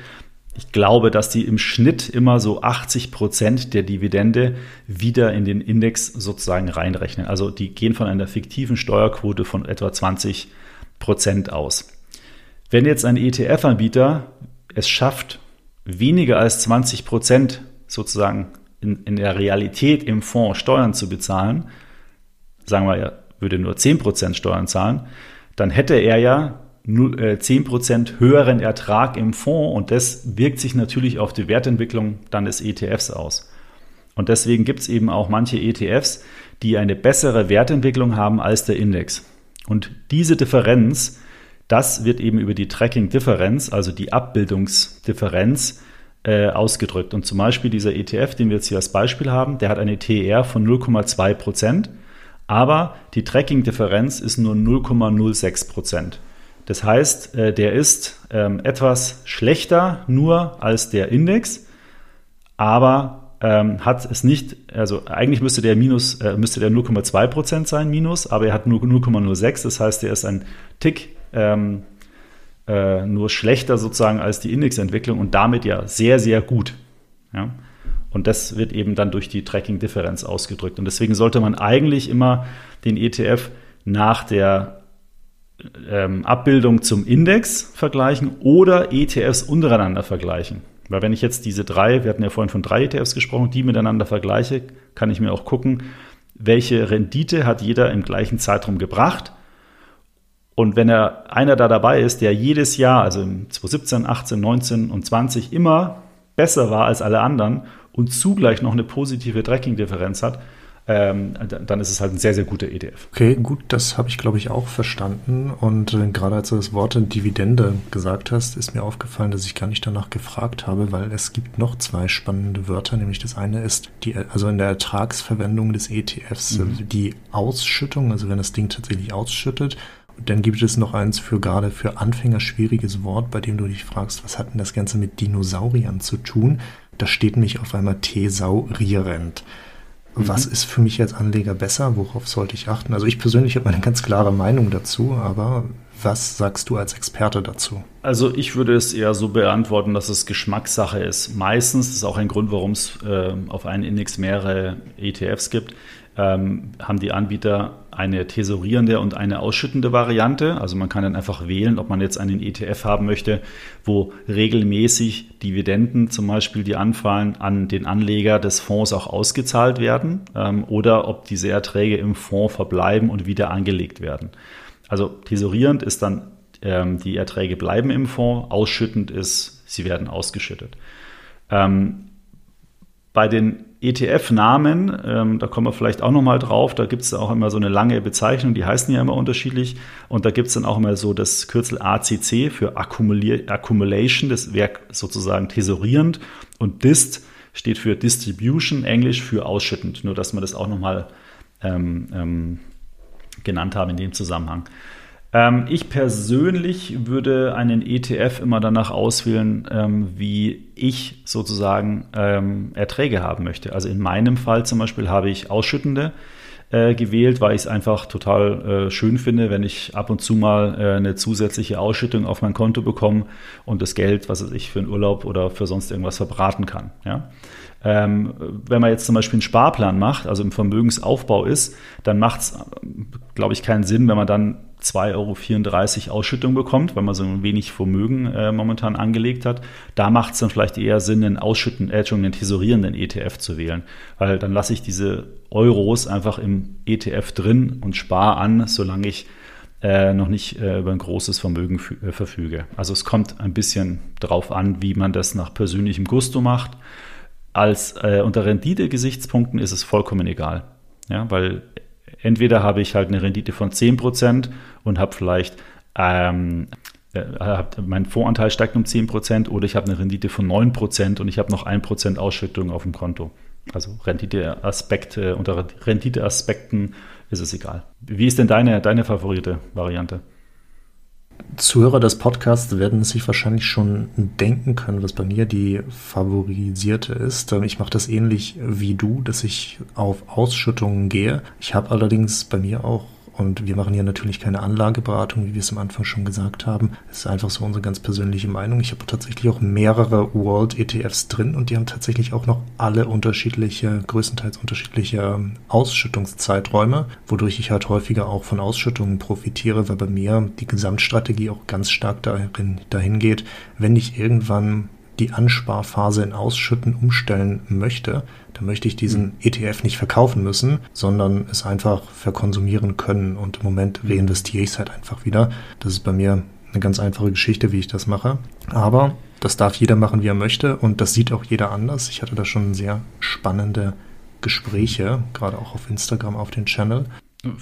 Ich glaube, dass die im Schnitt immer so 80 Prozent der Dividende wieder in den Index sozusagen reinrechnen. Also die gehen von einer fiktiven Steuerquote von etwa 20 Prozent aus. Wenn jetzt ein ETF-Anbieter es schafft, weniger als 20 Prozent sozusagen in, in der Realität im Fonds Steuern zu bezahlen, sagen wir, er würde nur 10 Prozent Steuern zahlen, dann hätte er ja 10 äh, Prozent höheren Ertrag im Fonds und das wirkt sich natürlich auf die Wertentwicklung dann des ETFs aus. Und deswegen gibt es eben auch manche ETFs, die eine bessere Wertentwicklung haben als der Index. Und diese Differenz das wird eben über die Tracking-Differenz, also die Abbildungsdifferenz, äh, ausgedrückt. Und zum Beispiel dieser ETF, den wir jetzt hier als Beispiel haben, der hat eine TER von 0,2 Prozent, aber die Tracking-Differenz ist nur 0,06 Prozent. Das heißt, äh, der ist ähm, etwas schlechter nur als der Index, aber ähm, hat es nicht, also eigentlich müsste der minus, äh, müsste der 0,2 Prozent sein, minus, aber er hat nur 0,06, das heißt, der ist ein Tick ähm, äh, nur schlechter sozusagen als die Indexentwicklung und damit ja sehr, sehr gut. Ja? Und das wird eben dann durch die Tracking-Differenz ausgedrückt. Und deswegen sollte man eigentlich immer den ETF nach der ähm, Abbildung zum Index vergleichen oder ETFs untereinander vergleichen. Weil wenn ich jetzt diese drei, wir hatten ja vorhin von drei ETFs gesprochen, die miteinander vergleiche, kann ich mir auch gucken, welche Rendite hat jeder im gleichen Zeitraum gebracht. Und wenn er einer da dabei ist, der jedes Jahr, also im 2017, 18, 19 und 20 immer besser war als alle anderen und zugleich noch eine positive Tracking-Differenz hat, ähm, dann ist es halt ein sehr, sehr guter ETF. Okay, gut, das habe ich, glaube ich, auch verstanden. Und äh, gerade als du das Wort Dividende gesagt hast, ist mir aufgefallen, dass ich gar nicht danach gefragt habe, weil es gibt noch zwei spannende Wörter, nämlich das eine ist, die, also in der Ertragsverwendung des ETFs, mhm. die Ausschüttung, also wenn das Ding tatsächlich ausschüttet, dann gibt es noch eins für gerade für Anfänger schwieriges Wort, bei dem du dich fragst, was hat denn das Ganze mit Dinosauriern zu tun? Da steht nämlich auf einmal thesaurierend. Was mhm. ist für mich als Anleger besser? Worauf sollte ich achten? Also ich persönlich habe eine ganz klare Meinung dazu, aber was sagst du als Experte dazu? Also ich würde es eher so beantworten, dass es Geschmackssache ist. Meistens, das ist auch ein Grund, warum es äh, auf einen Index mehrere ETFs gibt, ähm, haben die Anbieter eine tesorierende und eine ausschüttende Variante. Also man kann dann einfach wählen, ob man jetzt einen ETF haben möchte, wo regelmäßig Dividenden zum Beispiel, die anfallen, an den Anleger des Fonds auch ausgezahlt werden ähm, oder ob diese Erträge im Fonds verbleiben und wieder angelegt werden. Also tesorierend ist dann, ähm, die Erträge bleiben im Fonds, ausschüttend ist, sie werden ausgeschüttet. Ähm, bei den ETF-Namen, ähm, da kommen wir vielleicht auch nochmal drauf, da gibt es auch immer so eine lange Bezeichnung, die heißen ja immer unterschiedlich. Und da gibt es dann auch immer so das Kürzel ACC für Accumulation, das wäre sozusagen tesorierend. Und DIST steht für Distribution, Englisch für ausschüttend. Nur, dass wir das auch nochmal ähm, ähm, genannt haben in dem Zusammenhang. Ähm, ich persönlich würde einen ETF immer danach auswählen, ähm, wie ich sozusagen ähm, Erträge haben möchte. Also in meinem Fall zum Beispiel habe ich ausschüttende äh, gewählt, weil ich es einfach total äh, schön finde, wenn ich ab und zu mal äh, eine zusätzliche Ausschüttung auf mein Konto bekomme und das Geld, was ich für einen Urlaub oder für sonst irgendwas verbraten kann. Ja? Ähm, wenn man jetzt zum Beispiel einen Sparplan macht, also im Vermögensaufbau ist, dann macht es, glaube ich, keinen Sinn, wenn man dann 2,34 Euro Ausschüttung bekommt, weil man so ein wenig Vermögen äh, momentan angelegt hat. Da macht es dann vielleicht eher Sinn, einen Ausschütten, äh, einen tesorierenden ETF zu wählen, weil dann lasse ich diese Euros einfach im ETF drin und spare an, solange ich äh, noch nicht äh, über ein großes Vermögen äh, verfüge. Also es kommt ein bisschen drauf an, wie man das nach persönlichem Gusto macht. Als äh, unter Rendite-Gesichtspunkten ist es vollkommen egal. Ja, weil entweder habe ich halt eine Rendite von 10% und habe vielleicht ähm, äh, mein Voranteil steigt um 10% oder ich habe eine Rendite von 9% und ich habe noch 1% Ausschüttung auf dem Konto. Also Renditeaspekte, unter Renditeaspekten ist es egal. Wie ist denn deine, deine favorite Variante? Zuhörer des Podcasts werden sich wahrscheinlich schon denken können, was bei mir die favorisierte ist. Ich mache das ähnlich wie du, dass ich auf Ausschüttungen gehe. Ich habe allerdings bei mir auch und wir machen hier natürlich keine Anlageberatung, wie wir es am Anfang schon gesagt haben. Es ist einfach so unsere ganz persönliche Meinung. Ich habe tatsächlich auch mehrere World ETFs drin und die haben tatsächlich auch noch alle unterschiedliche, größtenteils unterschiedliche ähm, Ausschüttungszeiträume, wodurch ich halt häufiger auch von Ausschüttungen profitiere, weil bei mir die Gesamtstrategie auch ganz stark dahin, dahin geht, wenn ich irgendwann die Ansparphase in Ausschütten umstellen möchte, dann möchte ich diesen mhm. ETF nicht verkaufen müssen, sondern es einfach verkonsumieren können. Und im Moment reinvestiere ich es halt einfach wieder. Das ist bei mir eine ganz einfache Geschichte, wie ich das mache. Aber das darf jeder machen, wie er möchte. Und das sieht auch jeder anders. Ich hatte da schon sehr spannende Gespräche, gerade auch auf Instagram, auf den Channel.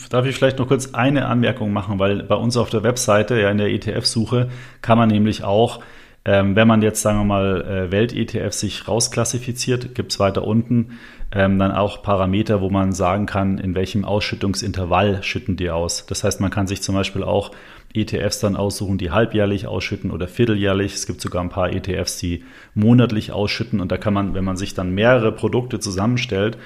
Darf ich vielleicht noch kurz eine Anmerkung machen, weil bei uns auf der Webseite, ja in der ETF-Suche, kann man nämlich auch Ähm, wenn man jetzt, sagen wir mal, äh, Welt-ETF sich rausklassifiziert, gibt es weiter unten ähm, dann auch Parameter, wo man sagen kann, in welchem Ausschüttungsintervall schütten die aus. Das heißt, man kann sich zum Beispiel auch ETFs dann aussuchen, die halbjährlich ausschütten oder vierteljährlich. Es gibt sogar ein paar ETFs, die monatlich ausschütten und da kann man, wenn man sich dann mehrere Produkte zusammenstellt,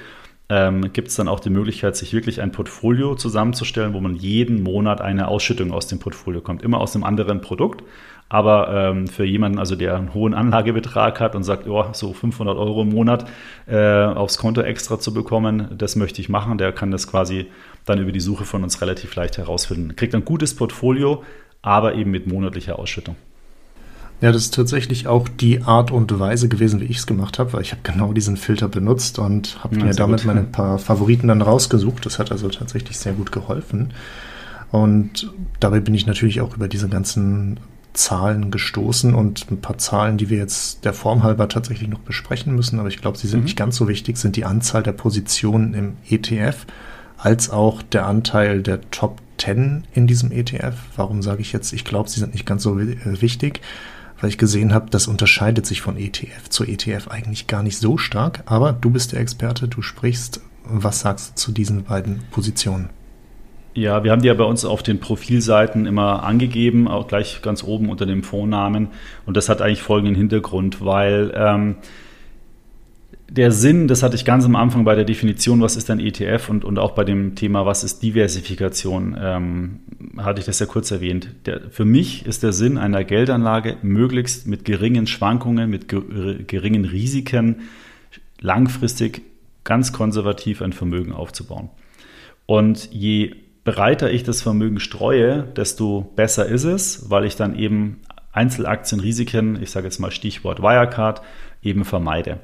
ähm, gibt es dann auch die Möglichkeit, sich wirklich ein Portfolio zusammenzustellen, wo man jeden Monat eine Ausschüttung aus dem Portfolio kommt. Immer aus einem anderen Produkt. Aber ähm, für jemanden, also der einen hohen Anlagebetrag hat und sagt, oh, so 500 Euro im Monat äh, aufs Konto extra zu bekommen, das möchte ich machen, der kann das quasi dann über die Suche von uns relativ leicht herausfinden. Kriegt ein gutes Portfolio, aber eben mit monatlicher Ausschüttung. Ja, das ist tatsächlich auch die Art und Weise gewesen, wie ich es gemacht habe, weil ich habe genau diesen Filter benutzt und habe ja, mir damit gut. meine paar Favoriten dann rausgesucht. Das hat also tatsächlich sehr gut geholfen. Und dabei bin ich natürlich auch über diese ganzen Zahlen gestoßen und ein paar Zahlen, die wir jetzt der Form halber tatsächlich noch besprechen müssen, aber ich glaube, sie sind mhm. nicht ganz so wichtig, sind die Anzahl der Positionen im ETF als auch der Anteil der Top 10 in diesem ETF. Warum sage ich jetzt, ich glaube, sie sind nicht ganz so wichtig? weil ich gesehen habe, das unterscheidet sich von ETF zu ETF eigentlich gar nicht so stark. Aber du bist der Experte, du sprichst. Was sagst du zu diesen beiden Positionen? Ja, wir haben die ja bei uns auf den Profilseiten immer angegeben, auch gleich ganz oben unter dem Vornamen. Und das hat eigentlich folgenden Hintergrund, weil ähm, der Sinn, das hatte ich ganz am Anfang bei der Definition, was ist ein ETF und, und auch bei dem Thema, was ist Diversifikation, ähm, hatte ich das ja kurz erwähnt. Der, für mich ist der Sinn einer Geldanlage, möglichst mit geringen Schwankungen, mit geringen Risiken, langfristig ganz konservativ ein Vermögen aufzubauen. Und je breiter ich das Vermögen streue, desto besser ist es, weil ich dann eben Einzelaktienrisiken, ich sage jetzt mal Stichwort Wirecard, eben vermeide.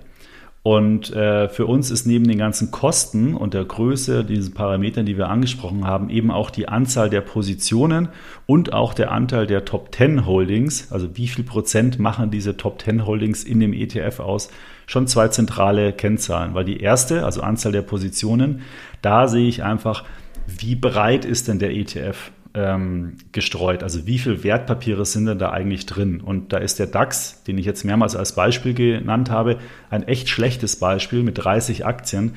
Und äh, für uns ist neben den ganzen Kosten und der Größe, diesen Parametern, die wir angesprochen haben, eben auch die Anzahl der Positionen und auch der Anteil der Top 10 Holdings, also wie viel Prozent machen diese Top 10 Holdings in dem ETF aus, schon zwei zentrale Kennzahlen. Weil die erste, also Anzahl der Positionen, da sehe ich einfach, wie breit ist denn der ETF? ähm, gestreut. Also wie viele Wertpapiere sind denn da eigentlich drin? Und da ist der DAX, den ich jetzt mehrmals als Beispiel genannt habe, ein echt schlechtes Beispiel mit 30 Aktien,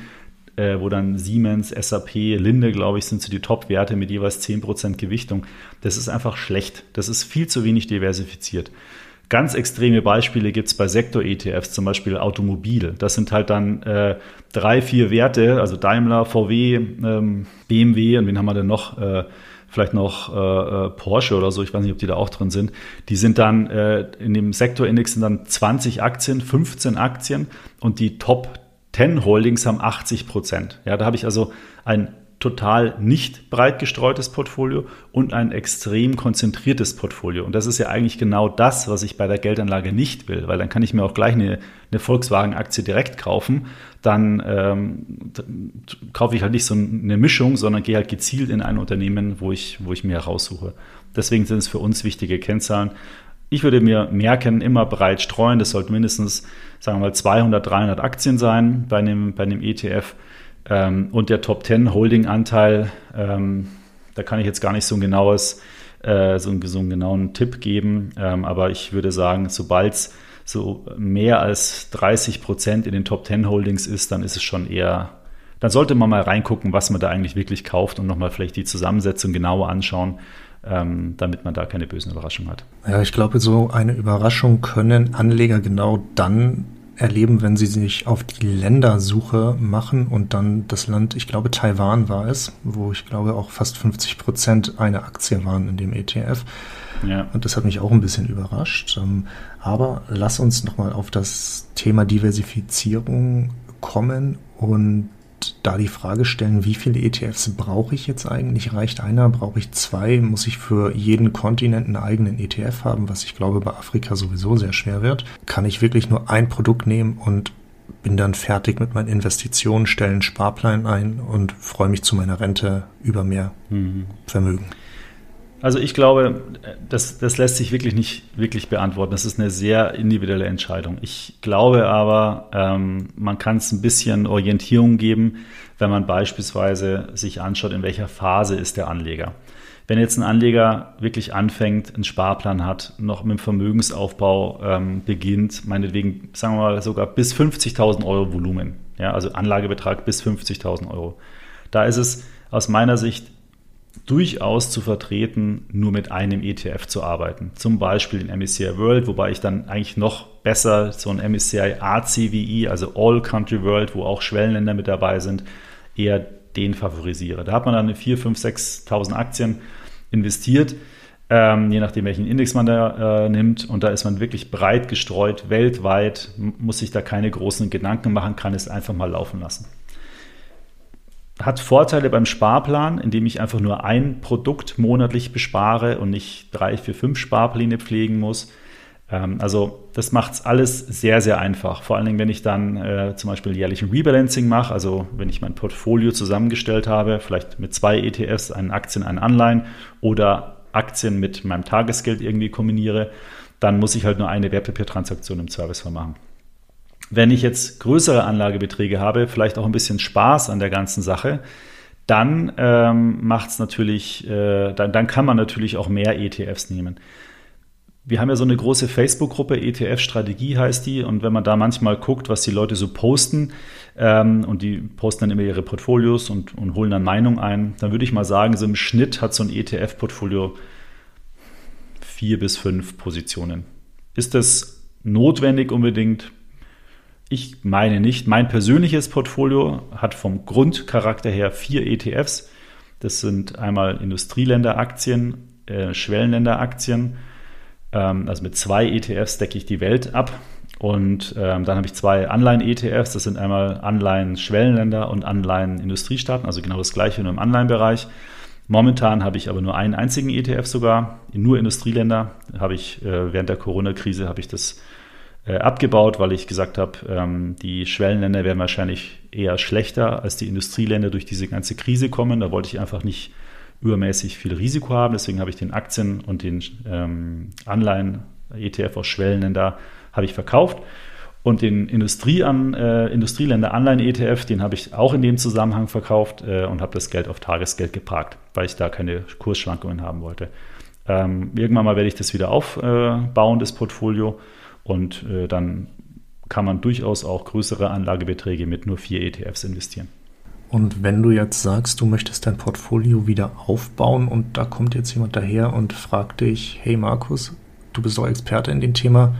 äh, wo dann Siemens, SAP, Linde, glaube ich, sind so die Top-Werte mit jeweils 10% Gewichtung. Das ist einfach schlecht. Das ist viel zu wenig diversifiziert. Ganz extreme Beispiele gibt es bei Sektor-ETFs, zum Beispiel Automobil. Das sind halt dann äh, drei, vier Werte, also Daimler, VW, ähm, BMW und wen haben wir denn noch? Äh, vielleicht noch äh, äh, Porsche oder so, ich weiß nicht, ob die da auch drin sind, die sind dann äh, in dem Sektorindex sind dann 20 Aktien, 15 Aktien und die Top 10 Holdings haben 80 Prozent. Ja, da habe ich also ein total nicht breit gestreutes Portfolio und ein extrem konzentriertes Portfolio. Und das ist ja eigentlich genau das, was ich bei der Geldanlage nicht will, weil dann kann ich mir auch gleich eine, eine Volkswagen-Aktie direkt kaufen. Dann ähm, kaufe ich halt nicht so eine Mischung, sondern gehe halt gezielt in ein Unternehmen, wo ich, wo ich mir heraussuche. Deswegen sind es für uns wichtige Kennzahlen. Ich würde mir merken, immer breit streuen. Das sollten mindestens, sagen wir mal, 200, 300 Aktien sein bei einem, bei einem ETF. Ähm, und der Top 10 Holding-Anteil, ähm, da kann ich jetzt gar nicht so ein genaues, äh, so, einen, so einen genauen Tipp geben, ähm, aber ich würde sagen, sobald es so mehr als 30 Prozent in den Top 10 Holdings ist, dann ist es schon eher, dann sollte man mal reingucken, was man da eigentlich wirklich kauft und nochmal vielleicht die Zusammensetzung genauer anschauen, ähm, damit man da keine bösen Überraschungen hat. Ja, ich glaube, so eine Überraschung können Anleger genau dann erleben, wenn sie sich auf die Ländersuche machen und dann das Land, ich glaube Taiwan war es, wo ich glaube auch fast 50 Prozent eine Aktie waren in dem ETF. Ja. Und das hat mich auch ein bisschen überrascht. Ähm, aber lass uns nochmal auf das Thema Diversifizierung kommen und da die Frage stellen, wie viele ETFs brauche ich jetzt eigentlich? Reicht einer? Brauche ich zwei? Muss ich für jeden Kontinent einen eigenen ETF haben, was ich glaube bei Afrika sowieso sehr schwer wird? Kann ich wirklich nur ein Produkt nehmen und bin dann fertig mit meinen Investitionen, stelle einen Sparplan ein und freue mich zu meiner Rente über mehr mhm. Vermögen? Also ich glaube, das, das lässt sich wirklich nicht wirklich beantworten. Das ist eine sehr individuelle Entscheidung. Ich glaube aber, ähm, man kann es ein bisschen Orientierung geben, wenn man beispielsweise sich anschaut, in welcher Phase ist der Anleger. wenn jetzt ein Anleger wirklich anfängt, einen Sparplan hat, noch mit dem Vermögensaufbau ähm, beginnt, meinetwegen, sagen wir mal, sogar bis 50.000 Euro Volumen, ja, also Anlagebetrag bis 50.000 Euro. Da ist es aus meiner Sicht durchaus zu vertreten, nur mit einem ETF zu arbeiten. Zum Beispiel den MSCI World, wobei ich dann eigentlich noch besser so ein MSCI ACWI, also All Country World, wo auch Schwellenländer mit dabei sind, eher den favorisiere. Da hat man dann 4, 5, 6.000 Aktien investiert, ähm, je nachdem, welchen Index man da äh, nimmt. Und da ist man wirklich breit gestreut, weltweit, muss sich da keine großen Gedanken machen, kann es einfach mal laufen lassen. Hat Vorteile beim Sparplan, indem ich einfach nur ein Produkt monatlich bespare und nicht drei, vier, fünf Sparpläne pflegen muss. Ähm, also das macht es alles sehr, sehr einfach. Vor allen Dingen, wenn ich dann äh, zum Beispiel jährlich ein Rebalancing mache, also wenn ich mein Portfolio zusammengestellt habe, vielleicht mit zwei ETFs, einen Aktien, einen Anleihen oder Aktien mit meinem Tagesgeld irgendwie kombiniere, dann muss ich halt nur eine Wertpapiertransaktion im Service machen. Wenn ich jetzt größere Anlagebeträge habe, vielleicht auch ein bisschen Spaß an der ganzen Sache, dann ähm, macht es natürlich, äh, dann, dann kann man natürlich auch mehr ETFs nehmen wir haben ja so eine große Facebook-Gruppe, ETF-Strategie heißt die. Und wenn man da manchmal guckt, was die Leute so posten, ähm, und die posten dann immer ihre Portfolios und, und holen dann Meinung ein, dann würde ich mal sagen, so im Schnitt hat so ein ETF-Portfolio vier bis fünf Positionen. Ist das notwendig unbedingt? Ich meine nicht. Mein persönliches Portfolio hat vom Grundcharakter her vier ETFs. Das sind einmal Industrieländeraktien, äh, Schwellenländeraktien ähm, also mit zwei ETFs decke ich die Welt ab. Und ähm, dann habe ich zwei Anleihen-ETFs. Das sind einmal Anleihen-Schwellenländer und Anleihen-Industriestaaten, also genau das gleiche nur im Anleihenbereich. Momentan habe ich aber nur einen einzigen ETF sogar, nur Industrieländer. Habe ich äh, während der Corona-Krise habe ich das äh, abgebaut, weil ich gesagt habe, ähm, die Schwellenländer werden wahrscheinlich eher schlechter als die Industrieländer durch diese ganze Krise kommen. Da wollte ich einfach nicht übermäßig viel Risiko haben. Deswegen habe ich den Aktien- und den ähm, Anleihen-ETF aus Schwellenländer habe ich verkauft. Und den Industrie an, äh, Industrieländer Anleihen-ETF, den habe ich auch in dem Zusammenhang verkauft äh, und habe das Geld auf Tagesgeld geparkt, weil ich da keine Kursschwankungen haben wollte. Ähm, irgendwann mal werde ich das wieder aufbauen, das Portfolio. Und äh, dann kann man durchaus auch größere Anlagebeträge mit nur vier ETFs investieren. Und wenn du jetzt sagst, du möchtest dein Portfolio wieder aufbauen und da kommt jetzt jemand daher und fragt dich, hey Markus, du bist doch Experte in dem Thema,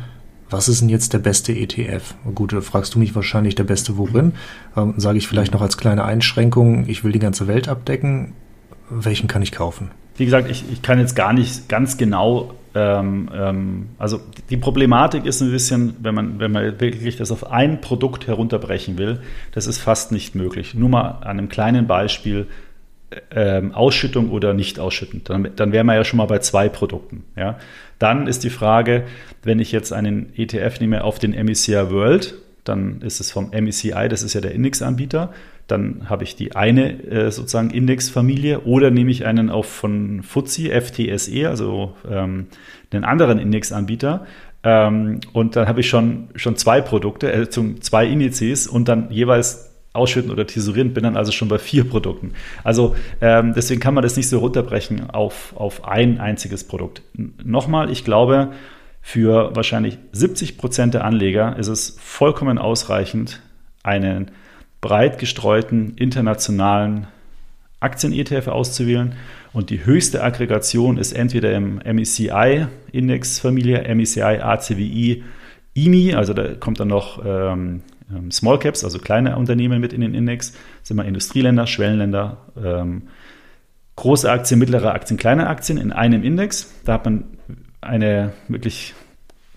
was ist denn jetzt der beste ETF? Gut, da fragst du mich wahrscheinlich der beste worin. Ähm, Sage ich vielleicht noch als kleine Einschränkung, ich will die ganze Welt abdecken. Welchen kann ich kaufen? Wie gesagt, ich, ich kann jetzt gar nicht ganz genau ähm, ähm, also die Problematik ist ein bisschen, wenn man, wenn man wirklich das auf ein Produkt herunterbrechen will, das ist fast nicht möglich. Nur mal an einem kleinen Beispiel ähm, Ausschüttung oder nicht ausschüttend. Dann, dann wären wir ja schon mal bei zwei Produkten. Ja? Dann ist die Frage, wenn ich jetzt einen ETF nehme auf den MECI World, dann ist es vom MECI, das ist ja der Indexanbieter, dann habe ich die eine äh, sozusagen Indexfamilie oder nehme ich einen auf von FTSE, FTSE, also ähm, einen anderen Indexanbieter. Ähm, und dann habe ich schon, schon zwei Produkte, äh, zwei Indizes und dann jeweils ausschütten oder tesorieren, bin dann also schon bei vier Produkten. Also ähm, deswegen kann man das nicht so runterbrechen auf, auf ein einziges Produkt. Nochmal, ich glaube, für wahrscheinlich 70 Prozent der Anleger ist es vollkommen ausreichend, einen breit gestreuten internationalen Aktien-ETF auszuwählen. Und die höchste Aggregation ist entweder im MECI-Indexfamilie, MECI, ACWI, IMI, also da kommt dann noch ähm, ähm, Small Caps, also kleine Unternehmen mit in den Index, sind immer Industrieländer, Schwellenländer, ähm, große Aktien, mittlere Aktien, kleine Aktien in einem Index. Da hat man eine wirklich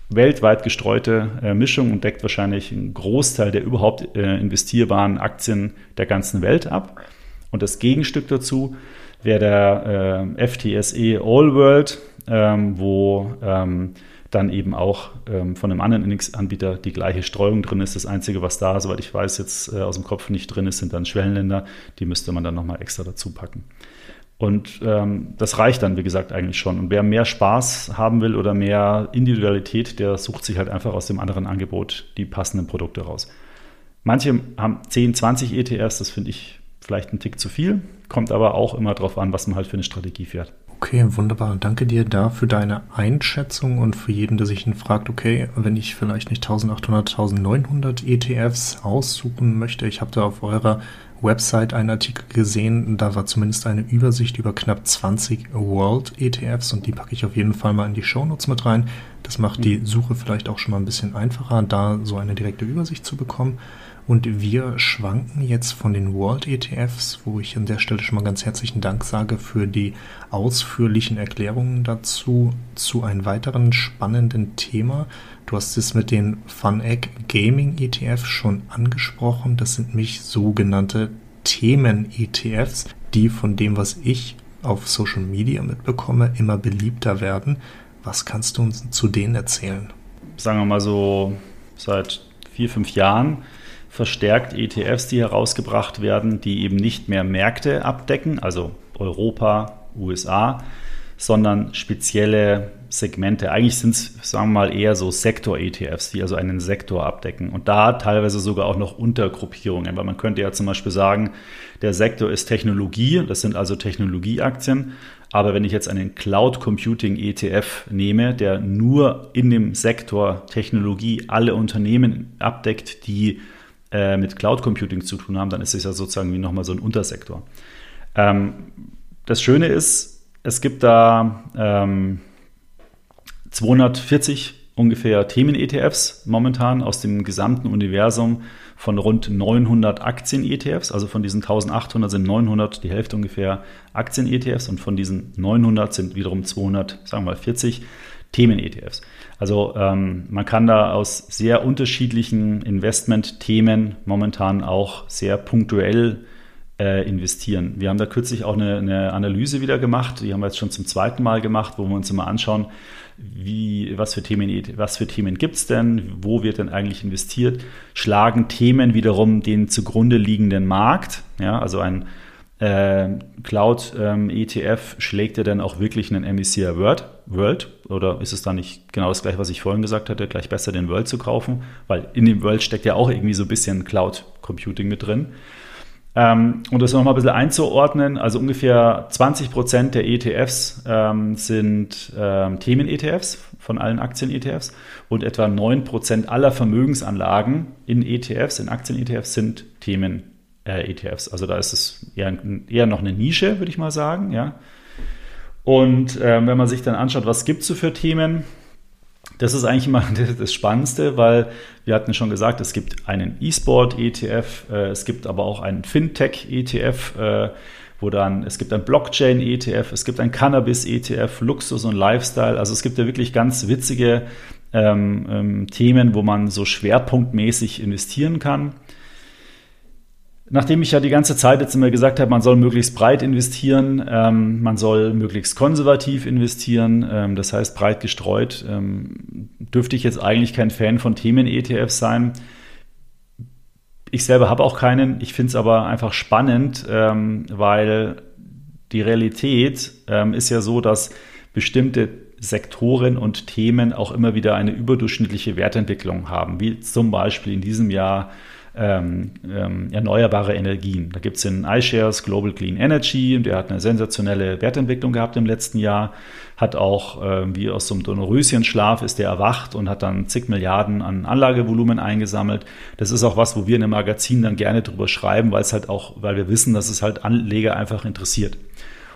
weltweit gestreute äh, Mischung und deckt wahrscheinlich einen Großteil der überhaupt äh, investierbaren Aktien der ganzen Welt ab. Und das Gegenstück dazu wäre der äh, FTSE All World, ähm, wo ähm, dann eben auch ähm, von einem anderen Indexanbieter die gleiche Streuung drin ist. Das Einzige, was da, soweit ich weiß, jetzt äh, aus dem Kopf nicht drin ist, sind dann Schwellenländer. Die müsste man dann nochmal extra dazu packen. Und ähm, das reicht dann, wie gesagt, eigentlich schon. Und wer mehr Spaß haben will oder mehr Individualität, der sucht sich halt einfach aus dem anderen Angebot die passenden Produkte raus. Manche haben 10, 20 ETFs, das finde ich vielleicht ein Tick zu viel, kommt aber auch immer darauf an, was man halt für eine Strategie fährt. Okay, wunderbar. Danke dir da für deine Einschätzung und für jeden, der sich fragt, okay, wenn ich vielleicht nicht 1800, 1900 ETFs aussuchen möchte, ich habe da auf eurer Website einen Artikel gesehen, da war zumindest eine Übersicht über knapp 20 World ETFs und die packe ich auf jeden Fall mal in die Shownotes mit rein. Das macht die Suche vielleicht auch schon mal ein bisschen einfacher, da so eine direkte Übersicht zu bekommen. Und wir schwanken jetzt von den World ETFs, wo ich an der Stelle schon mal ganz herzlichen Dank sage für die ausführlichen Erklärungen dazu, zu einem weiteren spannenden Thema. Du hast es mit den FunEgg Gaming ETFs schon angesprochen. Das sind mich sogenannte Themen-ETFs, die von dem, was ich auf Social Media mitbekomme, immer beliebter werden. Was kannst du uns zu denen erzählen? Sagen wir mal so seit vier, fünf Jahren verstärkt ETFs, die herausgebracht werden, die eben nicht mehr Märkte abdecken, also Europa, USA, sondern spezielle Segmente. Eigentlich sind es, sagen wir mal, eher so Sektor-ETFs, die also einen Sektor abdecken. Und da teilweise sogar auch noch Untergruppierungen, weil man könnte ja zum Beispiel sagen, der Sektor ist Technologie, das sind also Technologieaktien. Aber wenn ich jetzt einen Cloud Computing ETF nehme, der nur in dem Sektor Technologie alle Unternehmen abdeckt, die äh, mit Cloud Computing zu tun haben, dann ist es ja sozusagen wie nochmal so ein Untersektor. Ähm, das Schöne ist, es gibt da ähm, 240 ungefähr Themen-ETFs momentan aus dem gesamten Universum von rund 900 Aktien-ETFs. Also von diesen 1800 sind 900, die Hälfte ungefähr Aktien-ETFs und von diesen 900 sind wiederum 200, sagen wir mal 40 Themen-ETFs. Also ähm, man kann da aus sehr unterschiedlichen Investment-Themen momentan auch sehr punktuell äh, investieren. Wir haben da kürzlich auch eine, eine, Analyse wieder gemacht, die haben wir jetzt schon zum zweiten Mal gemacht, wo wir uns immer anschauen, wie, was für Themen, was für Themen gibt es denn, wo wird denn eigentlich investiert, schlagen Themen wiederum den zugrunde liegenden Markt, ja, also ein äh, Cloud ähm, ETF schlägt er dann auch wirklich einen MSCI World, World? Oder ist es dann nicht genau das gleiche, was ich vorhin gesagt hatte, gleich besser den World zu kaufen, weil in dem World steckt ja auch irgendwie so ein bisschen Cloud Computing mit drin. Ähm, und das nochmal ein bisschen einzuordnen, also ungefähr 20 Prozent der ETFs ähm, sind ähm, Themen-ETFs von allen Aktien-ETFs und etwa 9 Prozent aller Vermögensanlagen in ETFs, in Aktien-ETFs sind Themen-ETFs ETFs. Also da ist es eher, eher noch eine Nische, würde ich mal sagen. Ja. Und äh, wenn man sich dann anschaut, was gibt es so für Themen, das ist eigentlich immer das Spannendste, weil wir hatten schon gesagt, es gibt einen E-Sport-ETF, äh, es gibt aber auch einen Fintech-ETF, äh, wo dann, es gibt ein Blockchain-ETF, es gibt ein Cannabis-ETF, Luxus und Lifestyle. Also es gibt ja wirklich ganz witzige ähm, ähm, Themen, wo man so schwerpunktmäßig investieren kann. Nachdem ich ja die ganze Zeit jetzt immer gesagt habe, man soll möglichst breit investieren, ähm, man soll möglichst konservativ investieren, ähm, das heißt breit gestreut, ähm, dürfte ich jetzt eigentlich kein Fan von Themen-ETFs sein. Ich selber habe auch keinen, ich finde es aber einfach spannend, ähm, weil die Realität ähm, ist ja so, dass bestimmte Sektoren und Themen auch immer wieder eine überdurchschnittliche Wertentwicklung haben, wie zum Beispiel in diesem Jahr ähm, ähm, erneuerbare Energien. Da gibt es den iShares Global Clean Energy, der hat eine sensationelle Wertentwicklung gehabt im letzten Jahr, hat auch äh, wie aus so einem Dornröschenschlaf ist der erwacht und hat dann zig Milliarden an Anlagevolumen eingesammelt. Das ist auch was, wo wir in einem Magazin dann gerne drüber schreiben, weil es halt auch, weil wir wissen, dass es halt Anleger einfach interessiert.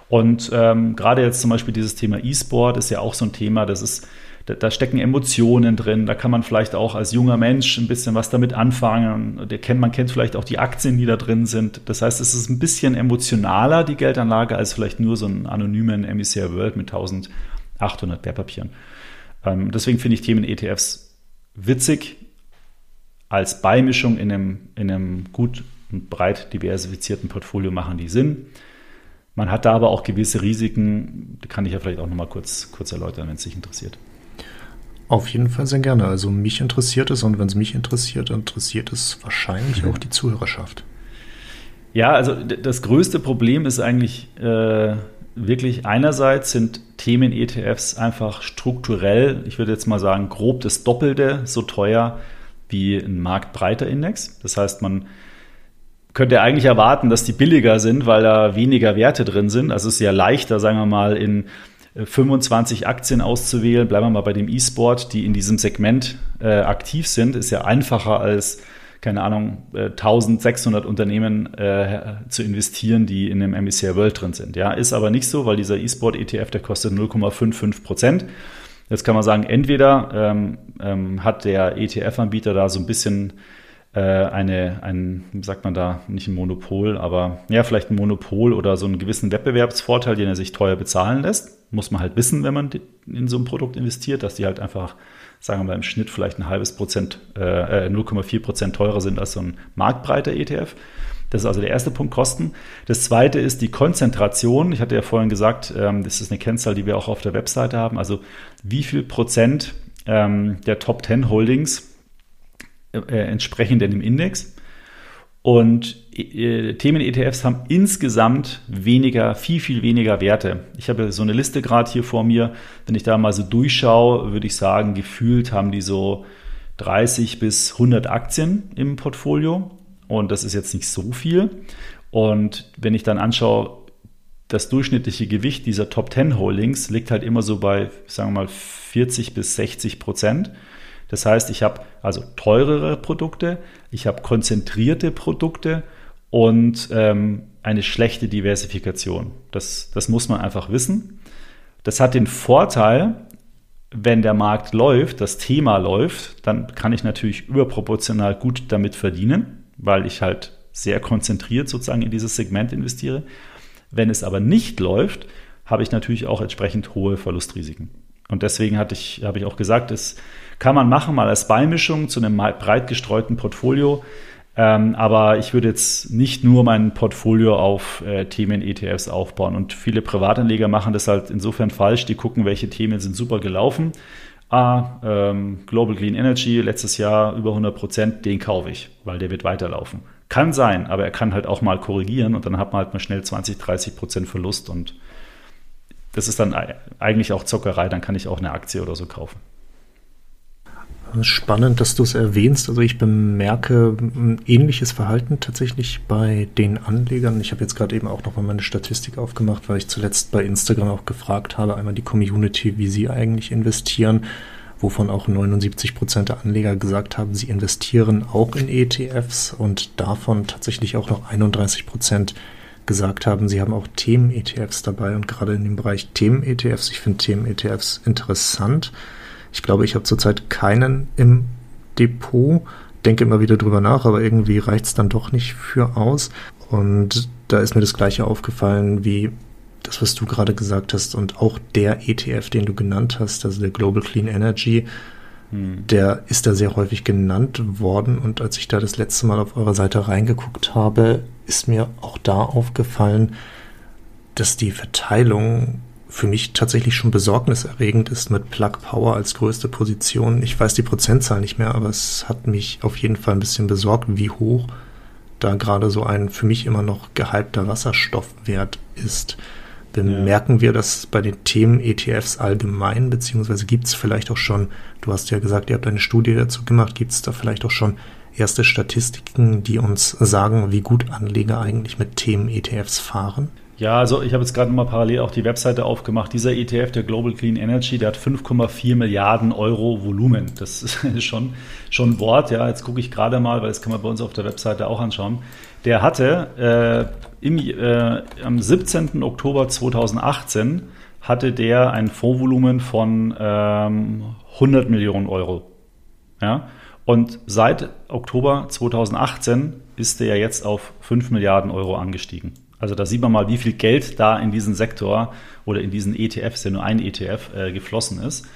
Und ähm, gerade jetzt zum Beispiel dieses Thema E-Sport ist ja auch so ein Thema, das ist da, da, stecken Emotionen drin, da kann man vielleicht auch als junger Mensch ein bisschen was damit anfangen. Der kennt, man kennt vielleicht auch die Aktien, die da drin sind. Das heißt, es ist ein bisschen emotionaler, die Geldanlage, als vielleicht nur so einen anonymen MSCI World mit 1800 Wertpapieren. Ähm, deswegen finde ich Themen ETFs witzig. Als Beimischung in einem, in einem gut und breit diversifizierten Portfolio machen die Sinn. Man hat da aber auch gewisse Risiken, die kann ich ja vielleicht auch nochmal kurz, kurz erläutern, wenn es dich interessiert. Auf jeden Fall sehr gerne. Also mich interessiert es und wenn es mich interessiert, interessiert es wahrscheinlich auch die Zuhörerschaft. Ja, also das größte Problem ist eigentlich äh, wirklich einerseits sind Themen-ETFs einfach strukturell, ich würde jetzt mal sagen, grob das Doppelte so teuer wie ein marktbreiter Index. Das heißt, man könnte eigentlich erwarten, dass die billiger sind, weil da weniger Werte drin sind. Also es ist ja leichter, sagen wir mal, in 25 Aktien auszuwählen. Bleiben wir mal bei dem E-Sport, die in diesem Segment äh, aktiv sind. Ist ja einfacher als, keine Ahnung, äh, 1600 Unternehmen äh, zu investieren, die in dem MSCI World drin sind. Ja, ist aber nicht so, weil dieser E-Sport ETF, der kostet 0,55 Prozent. Jetzt kann man sagen, entweder ähm, ähm, hat der ETF-Anbieter da so ein bisschen äh, eine, ein, sagt man da, nicht ein Monopol, aber ja, vielleicht ein Monopol oder so einen gewissen Wettbewerbsvorteil, den er sich teuer bezahlen lässt. Muss man halt wissen, wenn man in so ein Produkt investiert, dass die halt einfach, sagen wir mal, im Schnitt vielleicht ein halbes Prozent, äh, 0,4 äh, Prozent teurer sind als so ein marktbreiter ETF. Das ist also der erste Punkt, Kosten. Das zweite ist die Konzentration. Ich hatte ja vorhin gesagt, ähm, das ist eine Kennzahl, die wir auch auf der Webseite haben. Also wie viel Prozent ähm, der Top 10 Holdings äh, entsprechen denn im Index? Und äh, Themen-ETFs haben insgesamt weniger, viel, viel weniger Werte. Ich habe so eine Liste gerade hier vor mir. Wenn ich da mal so durchschaue, würde ich sagen, gefühlt haben die so 30 bis 100 Aktien im Portfolio. Und das ist jetzt nicht so viel. Und wenn ich dann anschaue, das durchschnittliche Gewicht dieser Top 10 Holdings liegt halt immer so bei, sagen wir mal, 40 bis 60 Prozent. Das heißt, ich habe also teurere Produkte, ich habe konzentrierte Produkte und ähm, eine schlechte Diversifikation. Das, das muss man einfach wissen. Das hat den Vorteil, wenn der Markt läuft, das Thema läuft, dann kann ich natürlich überproportional gut damit verdienen weil ich halt sehr konzentriert sozusagen in dieses Segment investiere. Wenn es aber nicht läuft, habe ich natürlich auch entsprechend hohe Verlustrisiken. Und deswegen hatte ich, habe ich auch gesagt, das kann man machen, mal als Beimischung zu einem breit gestreuten Portfolio. Ähm, aber ich würde jetzt nicht nur mein Portfolio auf äh, Themen-ETFs aufbauen. Und viele Privatanleger machen das halt insofern falsch. Die gucken, welche Themen sind super gelaufen ah, ähm, Global Clean Energy letztes Jahr über 100 Prozent, den kaufe ich, weil der wird weiterlaufen. Kann sein, aber er kann halt auch mal korrigieren und dann hat man halt mal schnell 20, 30 Prozent Verlust und das ist dann eigentlich auch Zockerei, dann kann ich auch eine Aktie oder so kaufen. Spannend, dass du es erwähnst. Also ich bemerke ein ähnliches Verhalten tatsächlich bei den Anlegern. Ich habe jetzt gerade eben auch noch mal meine Statistik aufgemacht, weil ich zuletzt bei Instagram auch gefragt habe, einmal die Community, wie sie eigentlich investieren, wovon auch 79 Prozent der Anleger gesagt haben, sie investieren auch in ETFs und davon tatsächlich auch noch 31 Prozent gesagt haben, sie haben auch Themen-ETFs dabei und gerade in dem Bereich Themen-ETFs, ich finde Themen-ETFs interessant ich glaube, ich habe zurzeit keinen im Depot, denke immer wieder drüber nach, aber irgendwie reicht es dann doch nicht für aus. Und da ist mir das gleiche aufgefallen wie das, was du gerade gesagt hast und auch der ETF, den du genannt hast, also der Global Clean Energy, hm. der ist da sehr häufig genannt worden. Und als ich da das letzte Mal auf eurer Seite reingeguckt habe, ist mir auch da aufgefallen, dass die Verteilung für mich tatsächlich schon besorgniserregend ist mit Plug Power als größte Position. Ich weiß die Prozentzahl nicht mehr, aber es hat mich auf jeden Fall ein bisschen besorgt, wie hoch da gerade so ein für mich immer noch gehypter Wasserstoffwert ist. Bemerken ja. wir das bei den Themen ETFs allgemein, beziehungsweise gibt es vielleicht auch schon, du hast ja gesagt, ihr habt eine Studie dazu gemacht, gibt es da vielleicht auch schon erste Statistiken, die uns sagen, wie gut Anleger eigentlich mit Themen ETFs fahren? Ja, also ich habe jetzt gerade mal parallel auch die Webseite aufgemacht. Dieser ETF, der Global Clean Energy, der hat 5,4 Milliarden Euro Volumen. Das ist schon, schon ein Wort. Ja, jetzt gucke ich gerade mal, weil das kann man bei uns auf der Webseite auch anschauen. Der hatte äh, im, äh, am 17. Oktober 2018 hatte der ein Fondsvolumen von ähm, 100 Millionen Euro. Ja, und seit Oktober 2018 ist der jetzt auf 5 Milliarden Euro angestiegen. Also da sieht man mal, wie viel Geld da in diesen Sektor oder in diesen ETFs, ja nur ein ETF, äh, geflossen ist.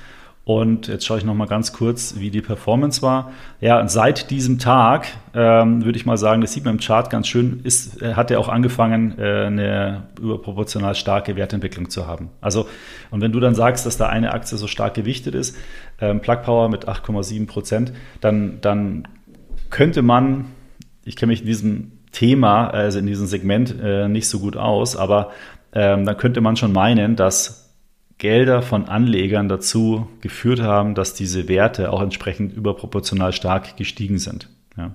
Und jetzt schaue ich noch mal ganz kurz, wie die Performance war. Ja, seit diesem Tag ähm, würde ich mal sagen, das sieht man im Chart ganz schön, ist, äh, hat er auch angefangen, äh, eine überproportional starke Wertentwicklung zu haben. Also, und wenn du dann sagst, dass da eine Aktie so stark gewichtet ist, ähm, Plug Power mit 8,7 Prozent, dann, dann könnte man, ich kenne mich in diesem Thema, also in diesem Segment, äh, nicht so gut aus. Aber ähm, dann könnte man schon meinen, dass Gelder von Anlegern dazu geführt haben, dass diese Werte auch entsprechend überproportional stark gestiegen sind. Ja.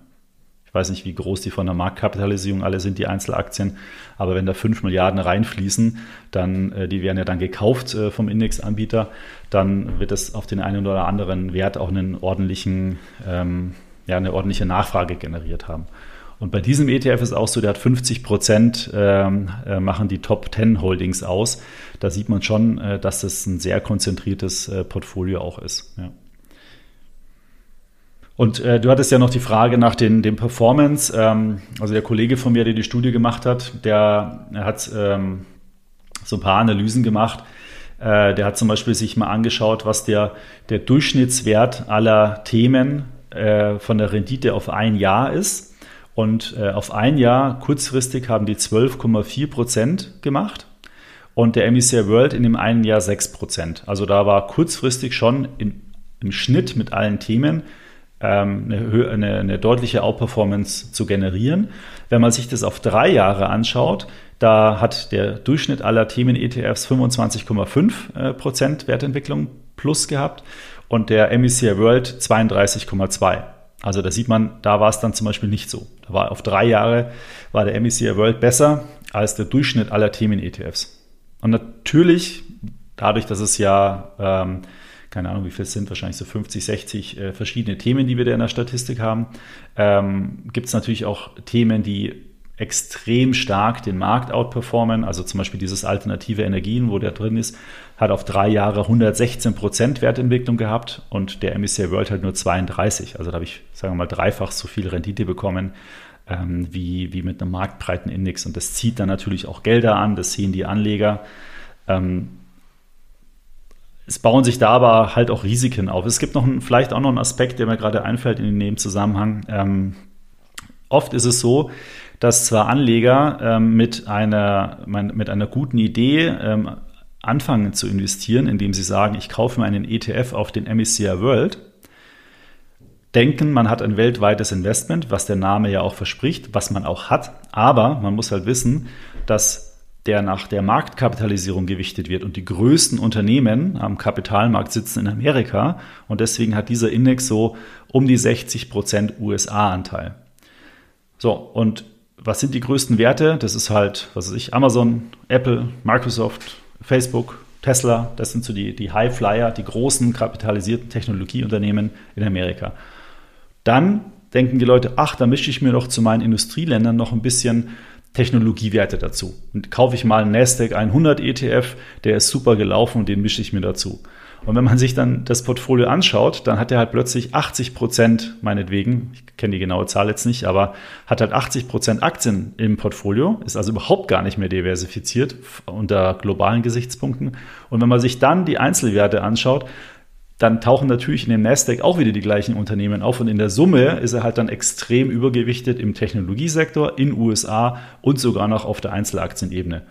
weiß nicht, wie groß die von der Marktkapitalisierung alle sind, die Einzelaktien. Aber wenn da 5 Milliarden reinfließen, dann, äh, die werden ja dann gekauft äh, vom Indexanbieter, dann wird es auf den einen oder anderen Wert auch einen ordentlichen, ähm, ja, eine ordentliche Nachfrage generiert haben. Und bei diesem ETF ist auch so, der hat 50 Prozent ähm, äh, machen die Top 10 Holdings aus. Da sieht man schon, äh, dass das ein sehr konzentriertes äh, Portfolio auch ist. Ja. Und äh, du hattest ja noch die Frage nach den, den Performance. Ähm, also der Kollege von mir, der die Studie gemacht hat, der hat ähm, so ein paar Analysen gemacht. Äh, der hat zum Beispiel sich mal angeschaut, was der, der Durchschnittswert aller Themen äh, von der Rendite auf ein Jahr ist. Und äh, auf ein Jahr kurzfristig haben die 12,4 Prozent gemacht und der MSCI World in dem einen Jahr 6 Prozent. Also da war kurzfristig schon in, im Schnitt mit allen Themen ähm, eine, eine, eine deutliche Outperformance zu generieren. Wenn man sich das auf drei Jahre anschaut, da hat der Durchschnitt aller Themen-ETFs 25,5 äh, Prozent Wertentwicklung plus gehabt und der MSCI World 32,2. Also da sieht man, da war es dann zum Beispiel nicht so. Da war auf drei Jahre war der MSCI World besser als der Durchschnitt aller Themen-ETFs. Und natürlich, dadurch, dass es ja ähm, keine Ahnung, wie viel es sind, wahrscheinlich so 50, 60 äh, verschiedene Themen, die wir da in der Statistik haben. Ähm, Gibt es natürlich auch Themen, die extrem stark den Markt outperformen. Also zum Beispiel dieses alternative Energien, wo der drin ist, hat auf drei Jahre 116 Prozent Wertentwicklung gehabt und der MSCI World halt nur 32. Also da habe ich, sagen wir mal, dreifach so viel Rendite bekommen ähm, wie, wie mit einem marktbreiten Index. Und das zieht dann natürlich auch Gelder an, das sehen die Anleger. Ähm, es bauen sich da aber halt auch Risiken auf. Es gibt noch einen, vielleicht auch noch einen Aspekt, der mir gerade einfällt in dem Zusammenhang. Ähm, oft ist es so, dass zwar Anleger ähm, mit, einer, mit einer guten Idee ähm, anfangen zu investieren, indem sie sagen, ich kaufe mir einen ETF auf den MSCI World, denken, man hat ein weltweites Investment, was der Name ja auch verspricht, was man auch hat, aber man muss halt wissen, dass der nach der Marktkapitalisierung gewichtet wird. Und die größten Unternehmen am Kapitalmarkt sitzen in Amerika. Und deswegen hat dieser Index so um die 60 Prozent USA-Anteil. So, und was sind die größten Werte? Das ist halt, was weiß ich, Amazon, Apple, Microsoft, Facebook, Tesla. Das sind so die, die High-Flyer, die großen kapitalisierten Technologieunternehmen in Amerika. Dann denken die Leute, ach, da mische ich mir doch zu meinen Industrieländern noch ein bisschen Technologiewerte dazu. Und kaufe ich mal einen Nasdaq 100 ETF, der ist super gelaufen und den mische ich mir dazu. Und wenn man sich dann das Portfolio anschaut, dann hat er halt plötzlich 80 Prozent, meinetwegen, ich kenne die genaue Zahl jetzt nicht, aber hat halt 80 Prozent Aktien im Portfolio, ist also überhaupt gar nicht mehr diversifiziert unter globalen Gesichtspunkten. Und wenn man sich dann die Einzelwerte anschaut, dann tauchen natürlich in dem Nasdaq auch wieder die gleichen Unternehmen auf und in der Summe ist er halt dann extrem übergewichtet im Technologiesektor in USA und sogar noch auf der Einzelaktienebene.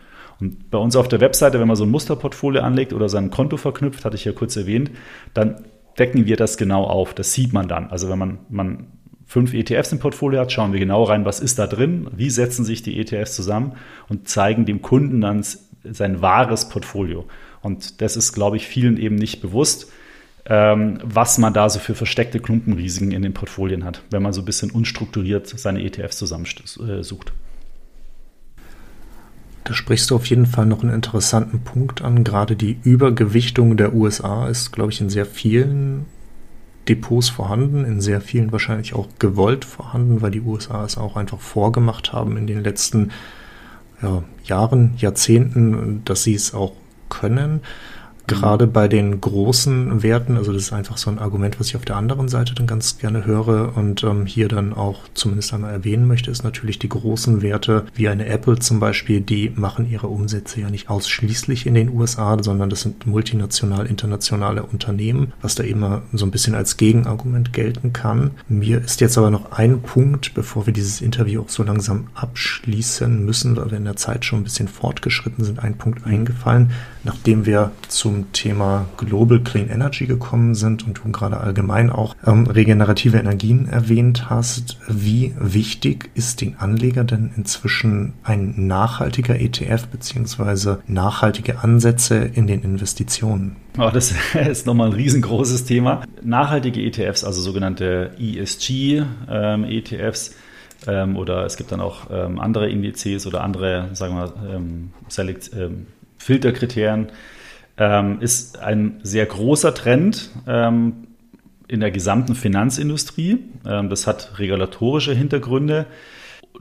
Und bei uns auf der Webseite, wenn man so ein Musterportfolio anlegt oder sein Konto verknüpft, hatte ich ja kurz erwähnt, dann decken wir das genau auf. Das sieht man dann. Also wenn man, man fünf ETFs im Portfolio hat, schauen wir genau rein, was ist da drin, wie setzen sich die ETFs zusammen und zeigen dem Kunden dann sein wahres Portfolio. Und das ist, glaube ich, vielen eben nicht bewusst ähm, was man da so für versteckte Klumpenrisiken in den Portfolien hat, wenn man so ein bisschen unstrukturiert seine ETFs zusammensucht. Da sprichst du auf jeden Fall noch einen interessanten Punkt an. Gerade die Übergewichtung der USA ist, glaube ich, in sehr vielen Depots vorhanden, in sehr vielen wahrscheinlich auch gewollt vorhanden, weil die USA es auch einfach vorgemacht haben in den letzten ja, Jahren, Jahrzehnten, dass sie es auch können. Gerade bei den großen Werten, also das ist einfach so ein Argument, was ich auf der anderen Seite dann ganz gerne höre und ähm, hier dann auch zumindest einmal erwähnen möchte, ist natürlich die großen Werte, wie eine Apple zum Beispiel, die machen ihre Umsätze ja nicht ausschließlich in den USA, sondern das sind multinational, internationale Unternehmen, was da immer so ein bisschen als Gegenargument gelten kann. Mir ist jetzt aber noch ein Punkt, bevor wir dieses Interview auch so langsam abschließen müssen, weil wir in der Zeit schon ein bisschen fortgeschritten sind, ein Punkt eingefallen, nachdem wir zum zum Thema Global Clean Energy gekommen sind und du gerade allgemein auch ähm, regenerative Energien erwähnt hast. Wie wichtig ist den Anleger denn inzwischen ein nachhaltiger ETF beziehungsweise nachhaltige Ansätze in den Investitionen? Oh, das ist nochmal ein riesengroßes Thema. Nachhaltige ETFs, also sogenannte ESG-ETFs, ähm, ähm, oder es gibt dann auch ähm, andere Indizes oder andere, sagen wir ähm, Select, ähm, Filterkriterien, ähm, ist ein sehr großer Trend ähm, in der gesamten Finanzindustrie. das hat regulatorische Hintergründe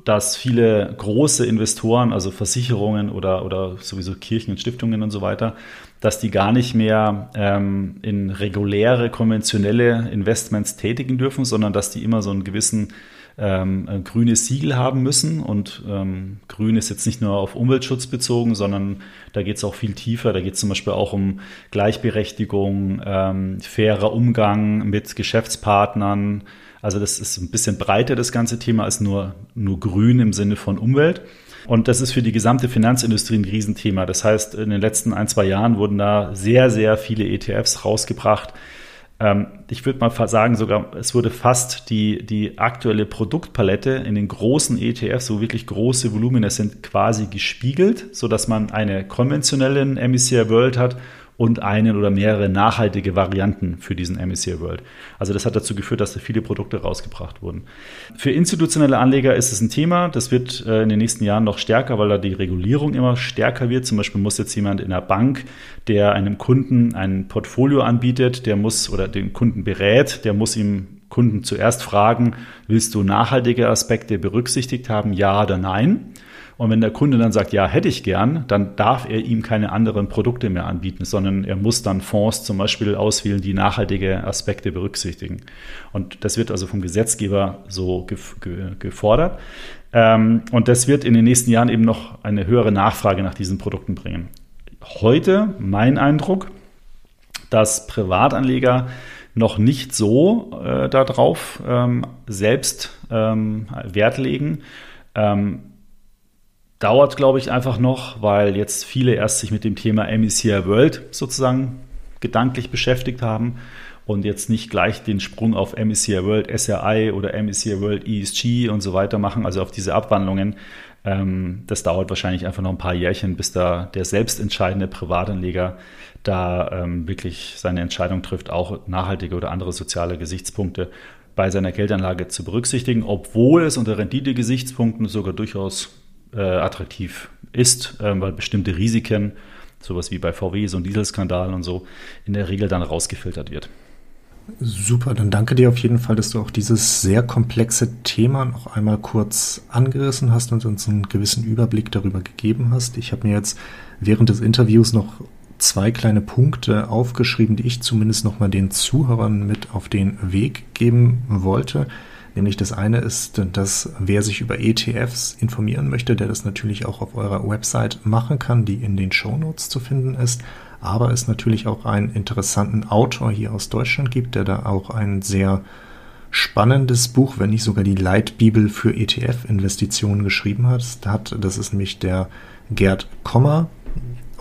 dass viele große Investoren, also Versicherungen oder, oder sowieso Kirchen und Stiftungen und so weiter, dass die gar nicht mehr ähm, in reguläre, konventionelle Investments tätigen dürfen, sondern dass die immer so einen gewissen ähm, grünes Siegel haben müssen. Und ähm, grün ist jetzt nicht nur auf Umweltschutz bezogen, sondern da geht es auch viel tiefer. Da geht es zum Beispiel auch um Gleichberechtigung, ähm, fairer Umgang mit Geschäftspartnern. Also das ist ein bisschen breiter, das ganze Thema, als nur, nur grün im Sinne von Umwelt. Und das ist für die gesamte Finanzindustrie ein Riesenthema. Das heißt, in den letzten ein, zwei Jahren wurden da sehr, sehr viele ETFs rausgebracht, ich würde mal sagen, sogar, es wurde fast die, die aktuelle Produktpalette in den großen ETFs, wo wirklich große Volumina sind, quasi gespiegelt, sodass man eine konventionelle MSCI World hat und einen oder mehrere nachhaltige Varianten für diesen MSCI World. Also das hat dazu geführt, dass da viele Produkte rausgebracht wurden. Für institutionelle Anleger ist es ein Thema. Das wird äh, in den nächsten Jahren noch stärker, weil da die Regulierung immer stärker wird. Zum Beispiel muss jetzt jemand in der Bank, der einem Kunden ein Portfolio anbietet, der muss oder den Kunden berät, der muss ihm Kunden zuerst fragen, willst du nachhaltige Aspekte berücksichtigt haben, ja oder nein? Und wenn der Kunde dann sagt, ja, hätte ich gern, dann darf er ihm keine anderen Produkte mehr anbieten, sondern er muss dann Fonds zum Beispiel auswählen, die nachhaltige Aspekte berücksichtigen. Und das wird also vom Gesetzgeber so gefordert. Ähm, und das wird in den nächsten Jahren eben noch eine höhere Nachfrage nach diesen Produkten bringen. Heute mein Eindruck, dass Privatanleger noch nicht so äh, darauf ähm, selbst ähm, Wert legen. Ähm, dauert, glaube ich, einfach noch, weil jetzt viele erst sich mit dem Thema MECI World sozusagen gedanklich beschäftigt haben und jetzt nicht gleich den Sprung auf MECI World SRI oder MECI World ESG und so weiter machen, also auf diese Abwandlungen. Ähm, das dauert wahrscheinlich einfach noch ein paar Jährchen, bis da der selbstentscheidende Privatanleger da ähm, wirklich seine Entscheidung trifft, auch nachhaltige oder andere soziale Gesichtspunkte bei seiner Geldanlage zu berücksichtigen, obwohl es unter Rendite-Gesichtspunkten sogar durchaus äh, attraktiv ist, äh, weil bestimmte Risiken, sowas wie bei VW, so ein Dieselskandal und so, in der Regel dann rausgefiltert wird. Super, dann danke dir auf jeden Fall, dass du auch dieses sehr komplexe Thema noch einmal kurz angerissen hast und uns einen gewissen Überblick darüber gegeben hast. Ich habe mir jetzt während des Interviews noch zwei kleine Punkte aufgeschrieben, die ich zumindest noch mal den Zuhörern mit auf den Weg geben wollte. Nämlich das eine ist, dass wer sich über ETFs informieren möchte, der das natürlich auch auf eurer Website machen kann, die in den Show Notes zu finden ist. Aber es natürlich auch einen interessanten Autor hier aus Deutschland gibt, der da auch ein sehr spannendes Buch, wenn nicht sogar die Leitbibel für ETF-Investitionen geschrieben hat. Das ist nämlich der Gerd Kommer.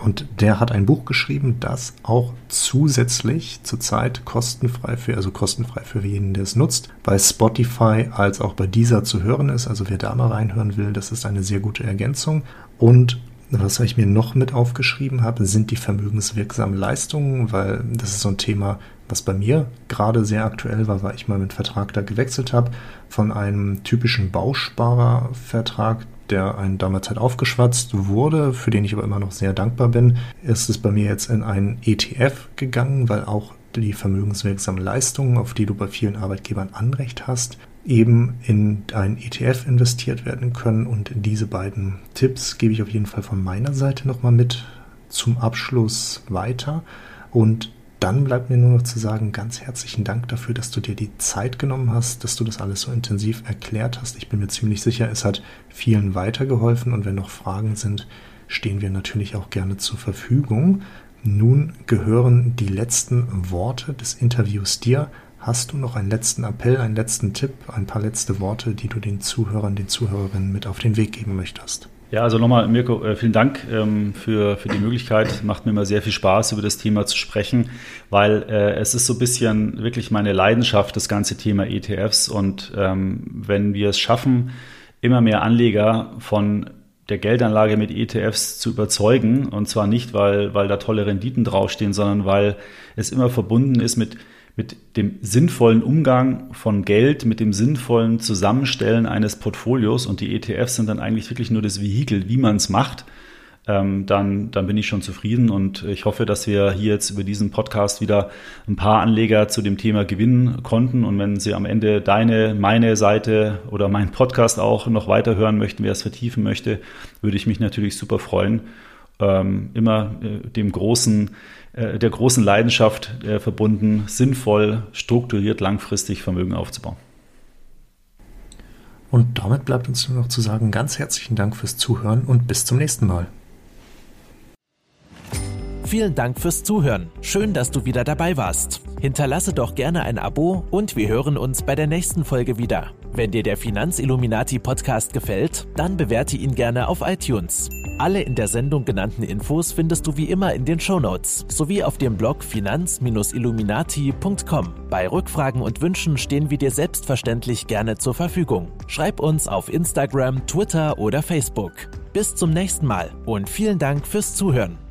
Und der hat ein Buch geschrieben, das auch zusätzlich zurzeit kostenfrei für, also kostenfrei für jeden, der es nutzt, bei Spotify als auch bei dieser zu hören ist. Also wer da mal reinhören will, das ist eine sehr gute Ergänzung. Und was ich mir noch mit aufgeschrieben habe, sind die vermögenswirksamen Leistungen, weil das ist so ein Thema, was bei mir gerade sehr aktuell war, weil ich mal mit Vertrag da gewechselt habe von einem typischen Bausparervertrag, der einen damals halt aufgeschwatzt wurde, für den ich aber immer noch sehr dankbar bin, ist es bei mir jetzt in einen ETF gegangen, weil auch die vermögenswirksamen Leistungen, auf die du bei vielen Arbeitgebern Anrecht hast, eben in einen ETF investiert werden können. Und diese beiden Tipps gebe ich auf jeden Fall von meiner Seite nochmal mit zum Abschluss weiter. Und dann bleibt mir nur noch zu sagen, ganz herzlichen Dank dafür, dass du dir die Zeit genommen hast, dass du das alles so intensiv erklärt hast. Ich bin mir ziemlich sicher, es hat vielen weitergeholfen und wenn noch Fragen sind, stehen wir natürlich auch gerne zur Verfügung. Nun gehören die letzten Worte des Interviews dir. Hast du noch einen letzten Appell, einen letzten Tipp, ein paar letzte Worte, die du den Zuhörern, den Zuhörerinnen mit auf den Weg geben möchtest? Ja, also nochmal, Mirko, äh, vielen Dank ähm, für, für die Möglichkeit. Macht mir immer sehr viel Spaß, über das Thema zu sprechen, weil äh, es ist so ein bisschen wirklich meine Leidenschaft, das ganze Thema ETFs. Und ähm, wenn wir es schaffen, immer mehr Anleger von der Geldanlage mit ETFs zu überzeugen, und zwar nicht, weil, weil da tolle Renditen draufstehen, sondern weil es immer verbunden ist mit mit dem sinnvollen Umgang von Geld, mit dem sinnvollen Zusammenstellen eines Portfolios. Und die ETFs sind dann eigentlich wirklich nur das Vehikel, wie man es macht, ähm, dann, dann bin ich schon zufrieden. Und ich hoffe, dass wir hier jetzt über diesen Podcast wieder ein paar Anleger zu dem Thema gewinnen konnten. Und wenn Sie am Ende deine, meine Seite oder meinen Podcast auch noch weiterhören möchten, wer es vertiefen möchte, würde ich mich natürlich super freuen. Ähm, immer äh, dem großen äh, der großen Leidenschaft äh, verbunden, sinnvoll, strukturiert, langfristig Vermögen aufzubauen. Und damit bleibt uns nur noch zu sagen, ganz herzlichen Dank fürs Zuhören und bis zum nächsten Mal. Vielen Dank fürs Zuhören. Schön, dass du wieder dabei warst. Hinterlasse doch gerne ein Abo und wir hören uns bei der nächsten Folge wieder. Wenn dir der Finanzilluminati Podcast gefällt, dann bewerte ihn gerne auf iTunes. Alle in der Sendung genannten Infos findest du wie immer in den Shownotes sowie auf dem Blog finanz-illuminati.com. Bei Rückfragen und Wünschen stehen wir dir selbstverständlich gerne zur Verfügung. Schreib uns auf Instagram, Twitter oder Facebook. Bis zum nächsten Mal und vielen Dank fürs Zuhören.